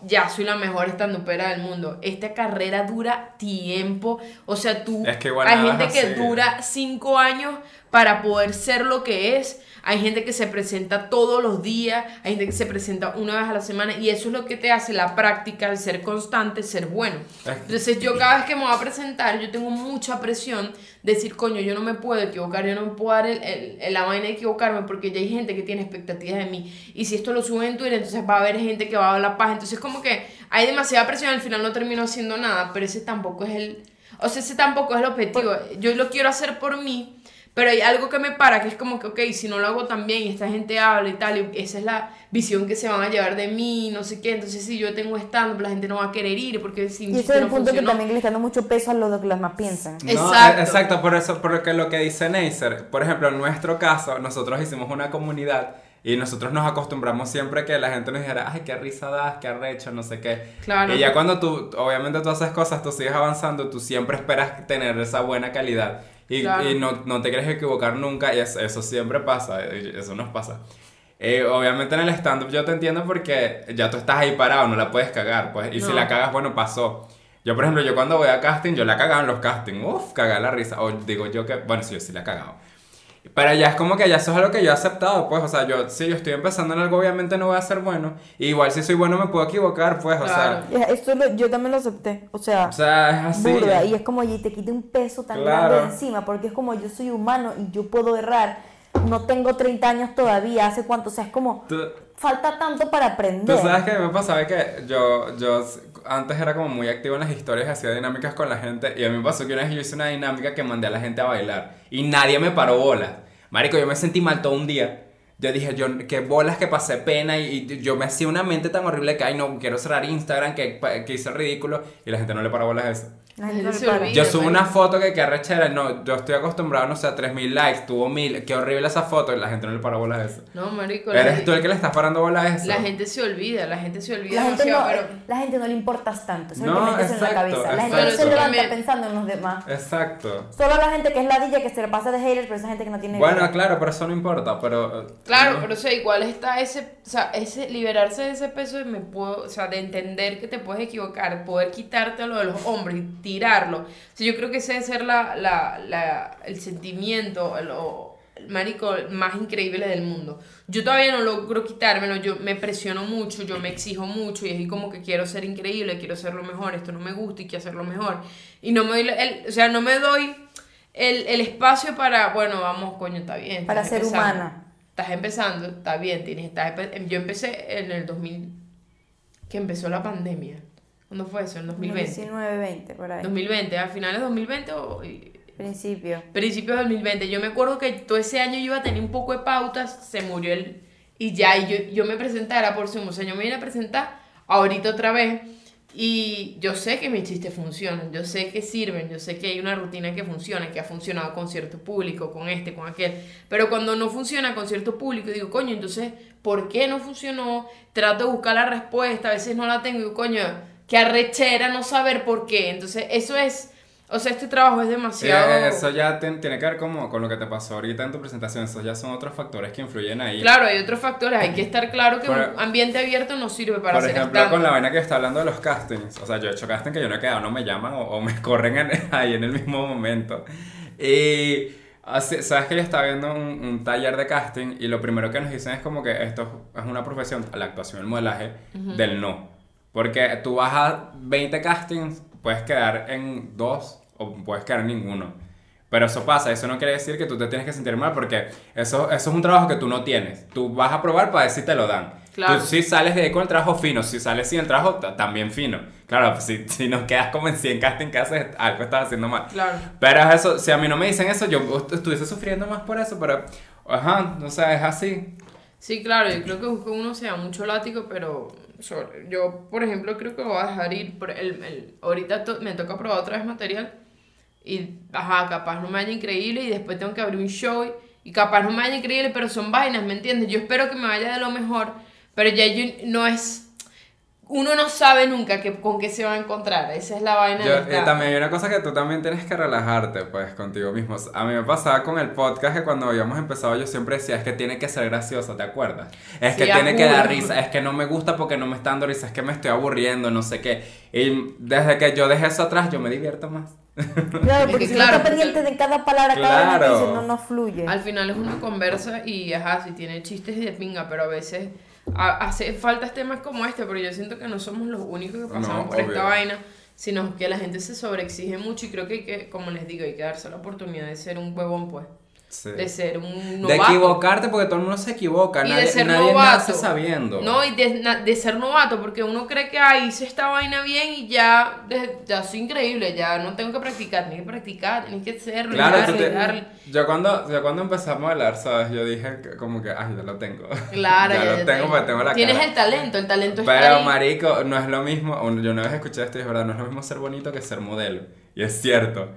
ya soy la mejor stand-upera del mundo. Esta carrera dura tiempo, o sea, tú... Es que igual hay gente que dura cinco años para poder ser lo que es. Hay gente que se presenta todos los días, hay gente que se presenta una vez a la semana y eso es lo que te hace la práctica, el ser constante, ser bueno. Es- Entonces yo cada vez que me voy a presentar, yo tengo mucha presión de decir, coño, yo no me puedo equivocar, yo no me puedo dar el, el- la vaina de equivocarme porque ya hay gente que tiene expectativas de mí. Y si esto lo subo en Twitter, entonces va a haber gente que va a hablar paz. Entonces como que hay demasiada presión, al final no termino haciendo nada, pero ese tampoco es el... O sea, ese tampoco es el objetivo. Yo lo quiero hacer por mí, pero hay algo que me para, que es como que, ok, si no lo hago tan bien y esta gente habla y tal, y esa es la visión que se van a llevar de mí, no sé qué, entonces si yo tengo stand la gente no va a querer ir porque si Y ese es el no punto que funcionó. también le está dando mucho peso a lo que los demás piensan. No, Exacto. exacto, por eso, porque lo que dice Neisser, por ejemplo, en nuestro caso, nosotros hicimos una comunidad y nosotros nos acostumbramos siempre que la gente nos dijera, ay, qué risa das, qué arrecho, no sé qué. Claro. Y ya cuando tú, obviamente tú haces cosas, tú sigues avanzando, tú siempre esperas tener esa buena calidad y, Claro. y no, no te quieres equivocar nunca y eso, eso siempre pasa, eso nos pasa. Eh, obviamente en el stand-up yo te entiendo porque ya tú estás ahí parado, no la puedes cagar, pues. Y si la cagas, bueno, pasó. Yo, por ejemplo, yo cuando voy a casting, yo la cagaba en los castings. Uf, cagar la risa. O digo yo que, bueno, sí, yo sí la he cagado. Pero ya es como que ya eso es algo que yo he aceptado, pues. O sea, yo, si yo estoy empezando en algo, obviamente no voy a ser bueno. Y igual si soy bueno me puedo equivocar, pues. O Claro. sea, Esto lo- yo también lo acepté. O sea, o sea, es así. burda. Y es como, y te quita un peso tan Claro. grande de encima, porque es como yo soy humano y yo puedo errar. No tengo 30 años todavía, ¿hace cuánto? O sea, es como, Tú- falta tanto para aprender. Tú sabes que me pasaba que yo, yo antes era como muy activo en las historias, hacía dinámicas con la gente y a mí me pasó que una vez yo hice una dinámica que mandé a la gente a bailar y nadie me paró bolas. Marico, yo me sentí mal todo un día. Yo dije, yo, qué bolas que pasé pena y, yo me hacía una mente tan horrible que, ay, no, quiero cerrar Instagram, que, que hice ridículo y la gente no le paró bolas a eso. La gente no Se le para. olvida. Yo subo una foto que que arrechera, no, yo estoy acostumbrado, no sé, a 3000 likes, tuvo 1000, qué horrible esa foto y la gente no le paró bolas a eso. No, marico. Eres tú el que le estás parando bolas a eso. La gente se olvida, la gente se olvida La gente, no, pero... la gente no le importas tanto, eso No, metes en la exacto, cabeza. La gente no exacto. se levanta También- pensando en los demás. Exacto. Solo la gente que es ladilla que se le pasa de haters, pero esa gente que no tiene Bueno, idea. claro, pero eso no importa, pero... eh, Claro, no. pero o sea, igual está ese, o sea, ese liberarse de ese peso de me puedo, o sea, de entender que te puedes equivocar, poder quitarte lo de los hombros y tirarlo. O sea, yo creo que ese debe ser la, la, la, el sentimiento, el, el marico más increíble del mundo. Yo todavía no logro quitármelo, yo me presiono mucho, yo me exijo mucho y es como que quiero ser increíble, quiero ser lo mejor, esto no me gusta y quiero hacerlo mejor. Y no me doy, el, o sea, no me doy el, el espacio para, bueno, vamos, coño, está bien. Para ser empezando. humana. Estás empezando, está bien, tienes, estás yo empecé en el 2000, que empezó la pandemia. ¿Cuándo fue eso? En 2020. 19, 20, por ahí. 2020, a finales de 2020 o Principio. principios de 2020. Yo me acuerdo que todo ese año yo iba a tener un poco de pautas, se murió el... Y ya, y yo, yo me presentara por Zoom, o sea, yo me vine a presentar ahorita otra vez. Y yo sé que mis chistes funcionan, yo sé que sirven, yo sé que hay una rutina que funciona, que ha funcionado con cierto público, con este, con aquel. Pero cuando no funciona con cierto público, digo, coño, entonces, ¿por qué no funcionó? Trato de buscar la respuesta, a veces no la tengo, y digo, coño, qué arrechera no saber por qué. Entonces, eso es, o sea, este trabajo es demasiado... eso ya te- tiene que ver como con lo que te pasó ahorita en tu presentación, esos ya son otros factores que influyen ahí. Claro, hay otros factores. Hay que estar claro que Por- un ambiente abierto no sirve para Por hacer ejemplo, con la vaina que está hablando de los castings. O sea, yo he hecho casting que yo no he quedado, no me llaman o, o me corren en- ahí en el mismo momento. Y así- sabes que yo estaba viendo un, un taller de casting y lo primero que nos dicen es como que esto es una profesión, la actuación, el modelaje, del no. Porque tú vas a 20 castings, puedes quedar en dos o puedes quedar en ninguno. Pero eso pasa, eso no quiere decir que tú te tienes que sentir mal porque eso, eso es un trabajo que tú no tienes. Tú vas a probar para ver si te lo dan. Claro. Tú si sales de ahí con el trabajo fino, si sales sin el trabajo ta- también fino. Claro, si, si no quedas como en 100 casting que haces, algo estás haciendo mal. Claro. Pero es eso, si a mí no me dicen eso, yo est- estuviese sufriendo más por eso, pero, ajá, no sé, es así. Sí, claro, yo creo que uno sea mucho látigo, pero yo, por ejemplo, creo que voy a dejar ir. Por el, el- ahorita to- me toca probar otra vez material y, ajá, capaz no me vaya increíble y después tengo que abrir un show y, capaz no me vaya increíble, pero son vainas, ¿me entiendes? Yo espero que me vaya de lo mejor, pero ya yo no es... Uno no sabe nunca que, con qué se va a encontrar, esa es la vaina. Yo, eh, también hay una cosa que tú también tienes que relajarte, pues, contigo mismo. A mí me pasaba con el podcast que cuando habíamos empezado yo siempre decía, es que tiene que ser gracioso, ¿te acuerdas? Es que Sí, tiene que dar risa, es que no me gusta porque no me está dando risa, es que me estoy aburriendo, no sé qué. Y desde que yo dejé eso atrás, yo me divierto más. Claro, Es porque que si claro, no está porque- pendiente de cada palabra, cada que Claro. no, no fluye. Al final es una conversa y, ajá, si tiene chistes de pinga, pero a veces hace falta temas como este, pero yo siento que no somos los únicos que pasamos No, por esta vaina, sino que la gente se sobreexige mucho y creo que hay que, como les digo, hay que darse la oportunidad de ser un huevón, pues, Sí. de ser un De novato. equivocarte porque todo el mundo se equivoca, Y nadie, de ser nadie novato. nace sabiendo. No, y de, de ser novato, porque uno cree que ahí hice esta vaina bien y ya, de- ya soy increíble, ya no tengo que practicar, tienes que practicar, tienes que hacerlo, Claro, darle, te- darle. yo cuando, yo cuando empecé a modelar, ¿sabes? Yo dije que como que, ay, ya lo tengo. Claro, ya, ya lo te- tengo porque tengo la Tienes cara. el talento, el talento está Pero, ahí. marico, no es lo mismo. Yo una vez escuché esto y es verdad, no es lo mismo ser bonito que ser modelo. Y es cierto.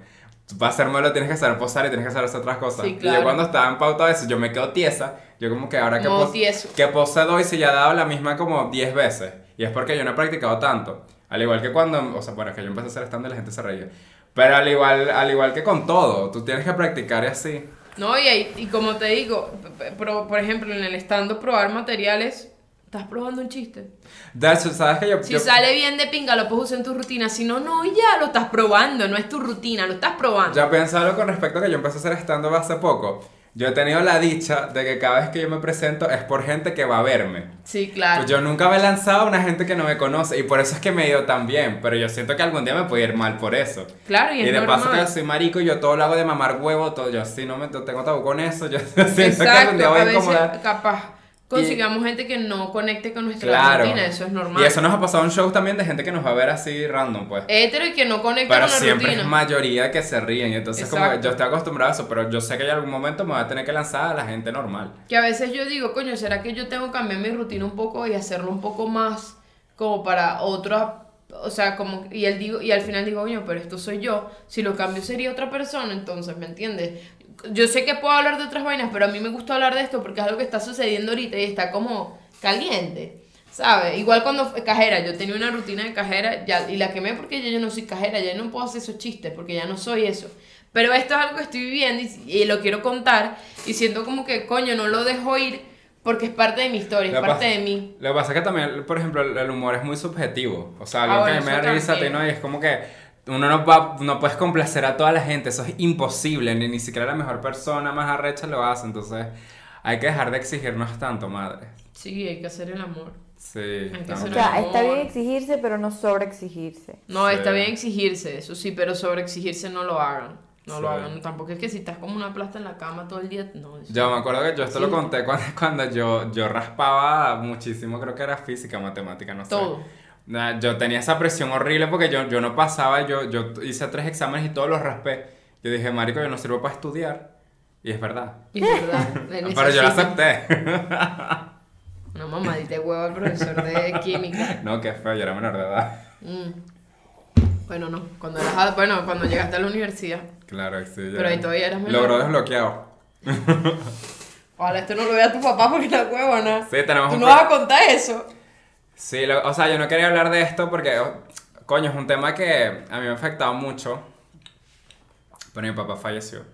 Para ser modelo tienes que saber posar y tienes que saber hacer otras cosas. Sí, Y claro. yo cuando estaba en pauta de eso, yo me quedo tiesa. Yo como que ahora que, pos- tieso. que pose doy si ya he dado la misma como 10 veces. Y es porque yo no he practicado tanto. Al igual que cuando, o sea, bueno, es que yo empecé a hacer stand y la gente se reía. Pero al igual, al igual que con todo, tú tienes que practicar y así. No, y, y como te digo, p- p- pro- por ejemplo, en el stand probar materiales, estás probando un chiste. Hecho, ¿sabes que yo, Si yo- sale bien de pinga, lo puedes usar en tu rutina. Si no, no, y ya lo estás probando. No es tu rutina, lo estás probando. Ya pensaba con respecto a que yo empecé a hacer stand-up hace poco. Yo he tenido la dicha de que cada vez que yo me presento es por gente que va a verme. Sí, claro. Pues yo nunca me he lanzado a una gente que no me conoce y por eso es que me he ido tan bien. Pero yo siento que algún día me puede ir mal por eso. Claro, y Y, es de paso que normal. yo soy marico y yo todo lo hago de mamar huevo, todo, yo sí no me tengo tabú con eso, yo siento que algún Exacto, día voy a a veces incomodar. capaz consigamos gente que no conecte con nuestra Claro. rutina, eso es normal. Y eso nos ha pasado en shows también de gente que nos va a ver así random, pues. Hetero y que no conecta Pero con la siempre rutina. es mayoría que se ríen. y Entonces, como Exacto. yo estoy acostumbrado a eso, pero yo sé que en algún momento me voy a tener que lanzar a la gente normal. Que a veces yo digo, coño, ¿será que yo tengo que cambiar mi rutina un poco y hacerlo un poco más como para otra, o sea, como y él digo y al final digo, coño, pero esto soy yo, si lo cambio sería otra persona, entonces, ¿me entiendes? Yo sé que puedo hablar de otras vainas, pero a mí me gusta hablar de esto porque es algo que está sucediendo ahorita y está como caliente. ¿Sabes? Igual cuando fue cajera, yo tenía una rutina de cajera ya, y la quemé porque ya yo no soy cajera, ya no puedo hacer esos chistes porque ya no soy eso. Pero esto es algo que estoy viviendo y, y lo quiero contar y siento como que, coño, no lo dejo ir porque es parte de mi historia, es parte de mí. Lo que pasa es que también, por ejemplo, el humor es muy subjetivo. O sea, Ah, algo que a bueno, mí me da risa, no, y es como que uno no, va, no puedes complacer a toda la gente, eso es imposible, ni, ni siquiera la mejor persona más arrecha lo hace, entonces hay que dejar de exigirnos tanto, madre. Sí, hay que hacer el amor. Sí. que hacer O sea, amor. está bien exigirse, pero no sobreexigirse. No, Sí. está bien exigirse, eso sí, pero sobre exigirse no lo hagan. No lo hagan. Tampoco es que si estás como una plasta en la cama todo el día, no. eso- Yo me acuerdo que yo esto Sí. lo conté cuando, cuando yo, yo raspaba muchísimo, creo que era física, matemática, no sé. Todo. Nah, Yo tenía esa presión horrible porque yo, yo no pasaba, yo, yo hice tres exámenes y todos los raspé. Yo dije, marico, yo no sirvo para estudiar. Y es verdad. Y es verdad. Pero yo lo acepté. Una mamadita de huevo al profesor de química. no, qué feo, yo era menor de edad. Mm. Bueno, no. Cuando eras bueno, cuando llegaste a la universidad. Claro, sí. yo- Pero ahí todavía eras menor. Logró desbloqueado. Ojalá esto no lo vea tu papá porque la huevona. Sí, tenemos Tú un no vas a contar eso. Sí, lo- o sea, yo no quería hablar de esto porque, oh, coño, es un tema que a mí me ha afectado mucho. Pero mi papá falleció.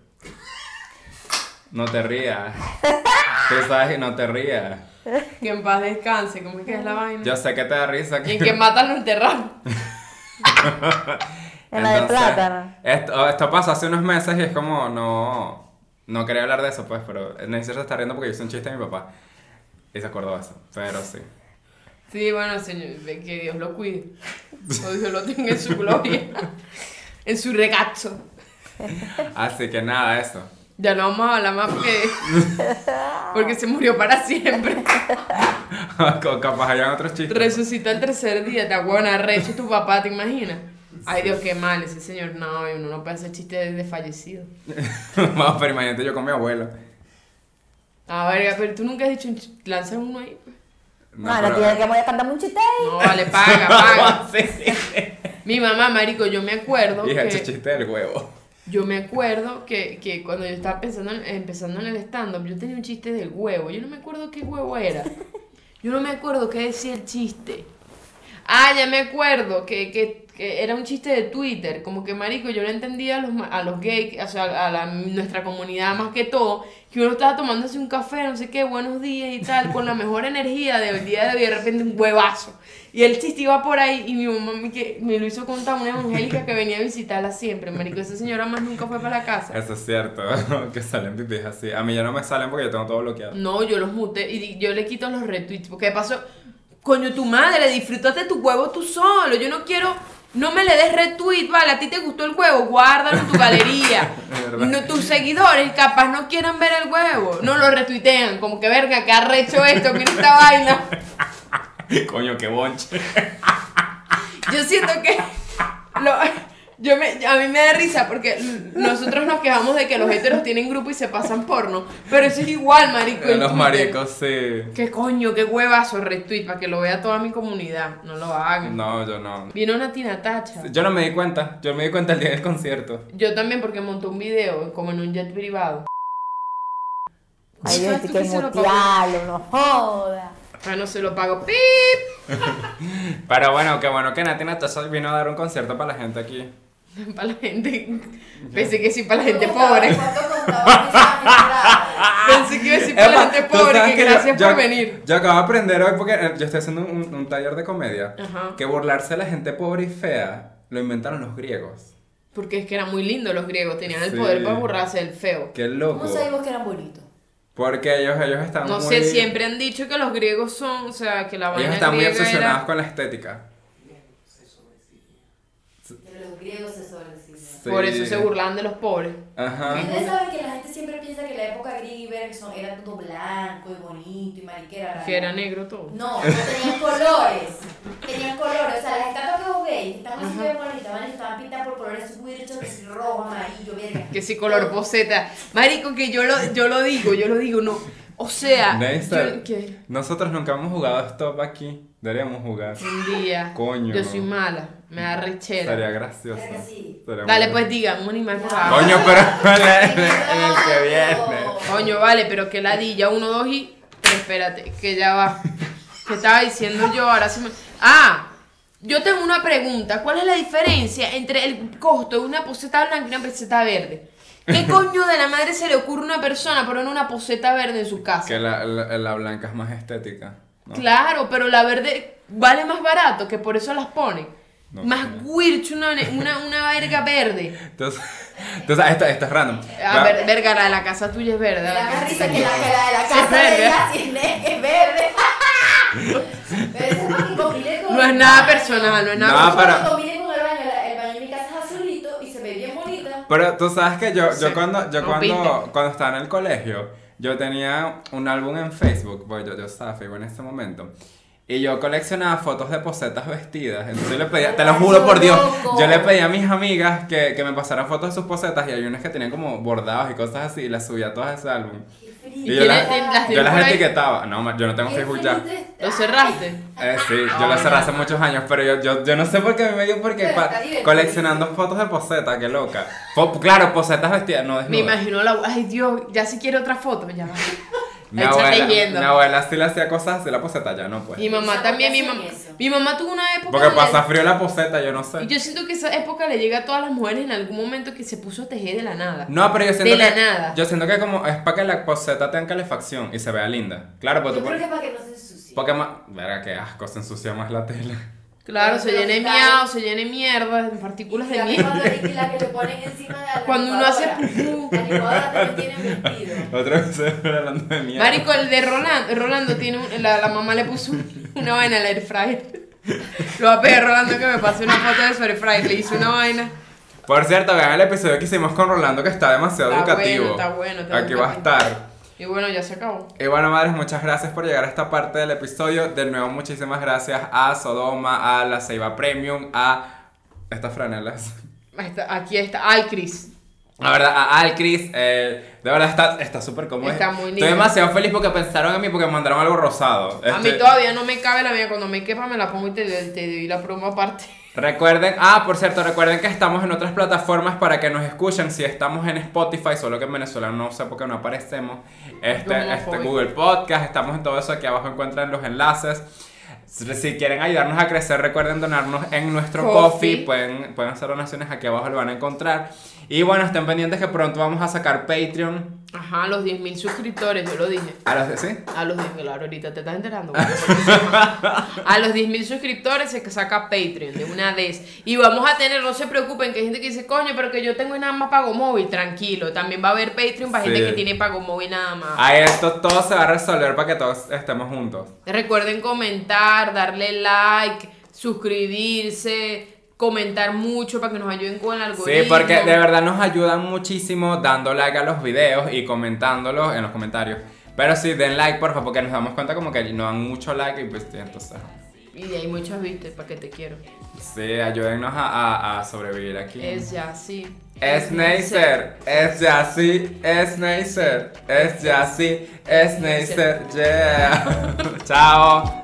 No te rías. Tú sabes que no te rías. Que en paz descanse. ¿Cómo es que es la vaina? Yo sé que te da risa. Y en que matan lo enterraron. En la de plátano. Esto, esto pasó hace unos meses y es como, no, no quería hablar de eso, pues, pero Nancy se está riendo porque yo hice un chiste a mi papá. Y se acordó de eso, pero sí. Sí, bueno, señor, que Dios lo cuide. O Dios lo tenga en su gloria. En su regazo. Así que nada, eso. Ya no vamos a hablar más porque. Porque se murió para siempre. Capaz hayan otros chistes. Resucita el tercer día, te buena recho tu papá, ¿te imaginas? Ay Dios, qué mal, ese señor, no, uno no puede hacer chistes de, de fallecido. Vamos, pero imagínate yo con mi abuelo. Ah, verga, pero tú nunca has dicho un ch- lanza uno ahí. No, No, pero- tía que voy a cantar un chiste. No, vale, paga, paga. Mi mamá, marico, yo me acuerdo Hija, que... chiste del huevo. Yo me acuerdo que, que cuando yo estaba pensando en- empezando en el stand-up, yo tenía un chiste del huevo. Yo no me acuerdo qué huevo era. Yo no me acuerdo qué decía el chiste. Ah, ya me acuerdo que, que, que era un chiste de Twitter. Como que, marico, yo no entendía a los, a los gays, o sea, a la- nuestra comunidad más que todo, que uno estaba tomándose un café, no sé qué, buenos días y tal, con la mejor energía del día de hoy, de repente un huevazo. Y el chiste iba por ahí y mi mamá me, que, me lo hizo contar una evangélica que venía a visitarla siempre. Marico, esa señora más nunca fue para la casa. Eso es cierto, que salen pipis así. A mí ya no me salen porque yo tengo todo bloqueado. No, yo los muté y yo le quito los retweets. Porque de paso, coño, tu madre, disfrútate tu huevo tú solo. Yo no quiero, no me le des retweet, vale, a ti te gustó el huevo, guárdalo en tu galería. No, tus seguidores capaz no quieran ver el huevo. No lo retuitean, como que verga, que ha recho esto, mira esta vaina. Coño, qué bonche. Yo siento que lo- yo me, a mí me da risa porque nosotros nos quejamos de que los heteros tienen grupo y se pasan porno. Pero eso es igual, marico. en Los Twitter. maricos, sí. ¿Qué coño? ¿Qué huevazo retweet para que lo vea toda mi comunidad? No lo hagan. No, yo no. Viene una Tina Tacha. Yo no me di cuenta. Yo me di cuenta el día del concierto. Yo también porque montó un video como en un jet privado. Ay, Dios, ¿Sabes tú que que se lo mutearlo, no joda. Ah, no se lo pago. ¡Pip! Pero bueno, qué bueno que Nati Natasha vino a dar un concierto para la gente aquí. Para la gente. Pensé que sí, para la gente pobre. Pensé que iba a decir para la gente pobre, que gracias yo- por venir. Yo acabo de aprender hoy porque eh, yo estoy haciendo un, un taller de comedia. Ajá. Que burlarse de la gente pobre y fea lo inventaron los griegos. Porque es que eran muy lindos los griegos, tenían el Sí. poder para burlarse del feo. Qué loco. ¿Cómo sabíamos que eran bonitos? Porque ellos, ellos están No muy... sé, siempre han dicho que los griegos son, o sea, que la Ellos vaina están muy obsesionados era... con la estética. Griegos se. Sí. Por eso se burlaban de los pobres. Ajá. Ustedes saben que la gente siempre piensa que la época griega y verga son- era todo blanco y bonito y mariquera. Que era negro todo. No, no tenían colores. Tenían colores. O sea, las estatuas que vos veis estaban así bien bonitas, ¿vale? Estaban pintadas por colores swirchos, así rojo, amarillo, verga. Que si color poseta. Marico, que yo lo, yo lo digo, yo lo digo, no. O sea, yo- ¿qué? nosotros nunca hemos jugado stop aquí. Deberíamos jugar. Un día. Coño. Yo soy mala, me da rechera. Sería gracioso. Verga, sí. Sería Dale, pues diga, un animal por favor. Coño, pero en el, en el que viene. Coño, vale, pero que ladilla, uno, dos y. Pero espérate, que ya va. ¿Qué estaba diciendo yo? Ahora sí me. ¡Ah! Yo tengo una pregunta. ¿Cuál es la diferencia entre el costo de una poseta blanca y una poseta verde? ¿Qué coño de la madre se le ocurre a una persona poner una poseta verde en su casa? Que la, la, la blanca es más estética. ¿no? Claro, pero la verde vale más barato, que por eso las ponen. No más weird una, una, una verga verde. Entonces, entonces esto, esto es random. A Va- ver, verga, la de la casa tuya es verde. La que la, la de la Sí, es casa de tiene- es verde. Pero eso No es nada personal, no es No, nada porque combine con el baño. la- de mi casa es azulito y se ve bien bonita. Pero tú sabes que yo, yo Sí, cuando, yo no cuando, cuando estaba en el colegio, yo tenía un álbum en Facebook, porque yo, yo estaba Facebook en ese momento. Y yo coleccionaba fotos de posetas vestidas. Entonces yo le pedía, te lo juro por Dios, yo le pedía a mis amigas que, que me pasaran fotos de sus posetas y hay unas que tenían como bordados y cosas así y las subía todas a ese álbum. ¿Y Y yo las, yo etiquetaba. No, yo no tengo Facebook ya. ¿Lo cerraste? Eh, sí, yo lo cerré hace muchos años, pero yo, yo, yo no sé por qué me dio porque coleccionando fotos de poseta, qué loca. Po- claro, posetas vestidas, no Me desnudas. imagino la. Ay, Dios, ya si quiero otra foto, ya va. Mi abuela, yendo. mi abuela sí le hacía cosas así, la poseta ya no pues. Mi mamá ¿Por también, mi mamá. Mi mamá tuvo una época. Porque pasa frío la poseta, yo no Y sé. yo siento que esa época le llega a todas las mujeres en algún momento que se puso a tejer de la nada. No, pero yo siento De la que nada. yo siento que como es para que la poseta tenga calefacción y se vea linda. Claro, porque Yo tú creo que pones para que no se ensucie. porque más, verga qué asco, se ensucia más la tela. Claro, se Pero llena de está- miau, se llena de mierda, en partículas de mierda. cuando y la que le ponen encima de la Cuando uno hace pupú. La licuadora también tiene vestido. Otra vez hablando de mierda. Marico, el de Rolando, Rolando tiene un- la, la mamá le puso una vaina al air fryer. Lo va a pedir Rolando que me pase una foto de su air fryer, le hizo una vaina. Por cierto, vean el episodio que hicimos con Rolando que está demasiado Está educativo. bueno, está bueno, está Aquí va a estar. Y bueno, ya se acabó. Y bueno, madres, muchas gracias por llegar a esta parte del episodio. De nuevo, muchísimas gracias a Sodoma, a la Ceiba Premium, a estas franelas. Está, aquí está. Ay, Cris. La verdad, a Alcris, eh, de verdad está está súper cómodo. Está muy lindo. Estoy demasiado feliz porque pensaron en mí porque me mandaron algo rosado. A mí Este, todavía no me cabe la mía. Cuando me quepa, me la pongo y te, te doy la promo aparte. Recuerden, ah, por cierto, recuerden que estamos en otras plataformas para que nos escuchen. Si estamos en Spotify, solo que en Venezuela no sé por qué no aparecemos. Este, este Google Podcast, estamos en todo eso. Aquí abajo encuentran los enlaces. Si si quieren ayudarnos a crecer, recuerden donarnos en nuestro Coffee. coffee. Pueden, pueden hacer donaciones aquí abajo, lo van a encontrar. Y bueno, estén pendientes que pronto vamos a sacar Patreon. Ajá, a los 10.000 suscriptores, yo lo dije. A los de sí. A los 10.000, claro, ahorita te estás enterando. a los 10.000 suscriptores se saca Patreon de una vez. Y vamos a tener, no se preocupen, que hay gente que dice, coño, pero que yo tengo nada más pago móvil. Tranquilo, también va a haber Patreon para Sí. gente que tiene pago móvil nada más. Ahí esto todo se va a resolver para que todos estemos juntos. Recuerden comentar, darle like, suscribirse, comentar mucho para que nos ayuden con el algoritmo. Sí, porque de verdad nos ayudan muchísimo dando like a los videos y comentándolos en los comentarios. Pero sí, den like, por favor, porque nos damos cuenta como que no dan mucho like y pues sí, entonces... Y de ahí muchas vistas, para que te quiero. Sí, ayúdennos a, a- a sobrevivir aquí. Es ya, sí. Es Neisser, es Yassi, es Neisser, es Yassi, es Neisser, yeah. Chao.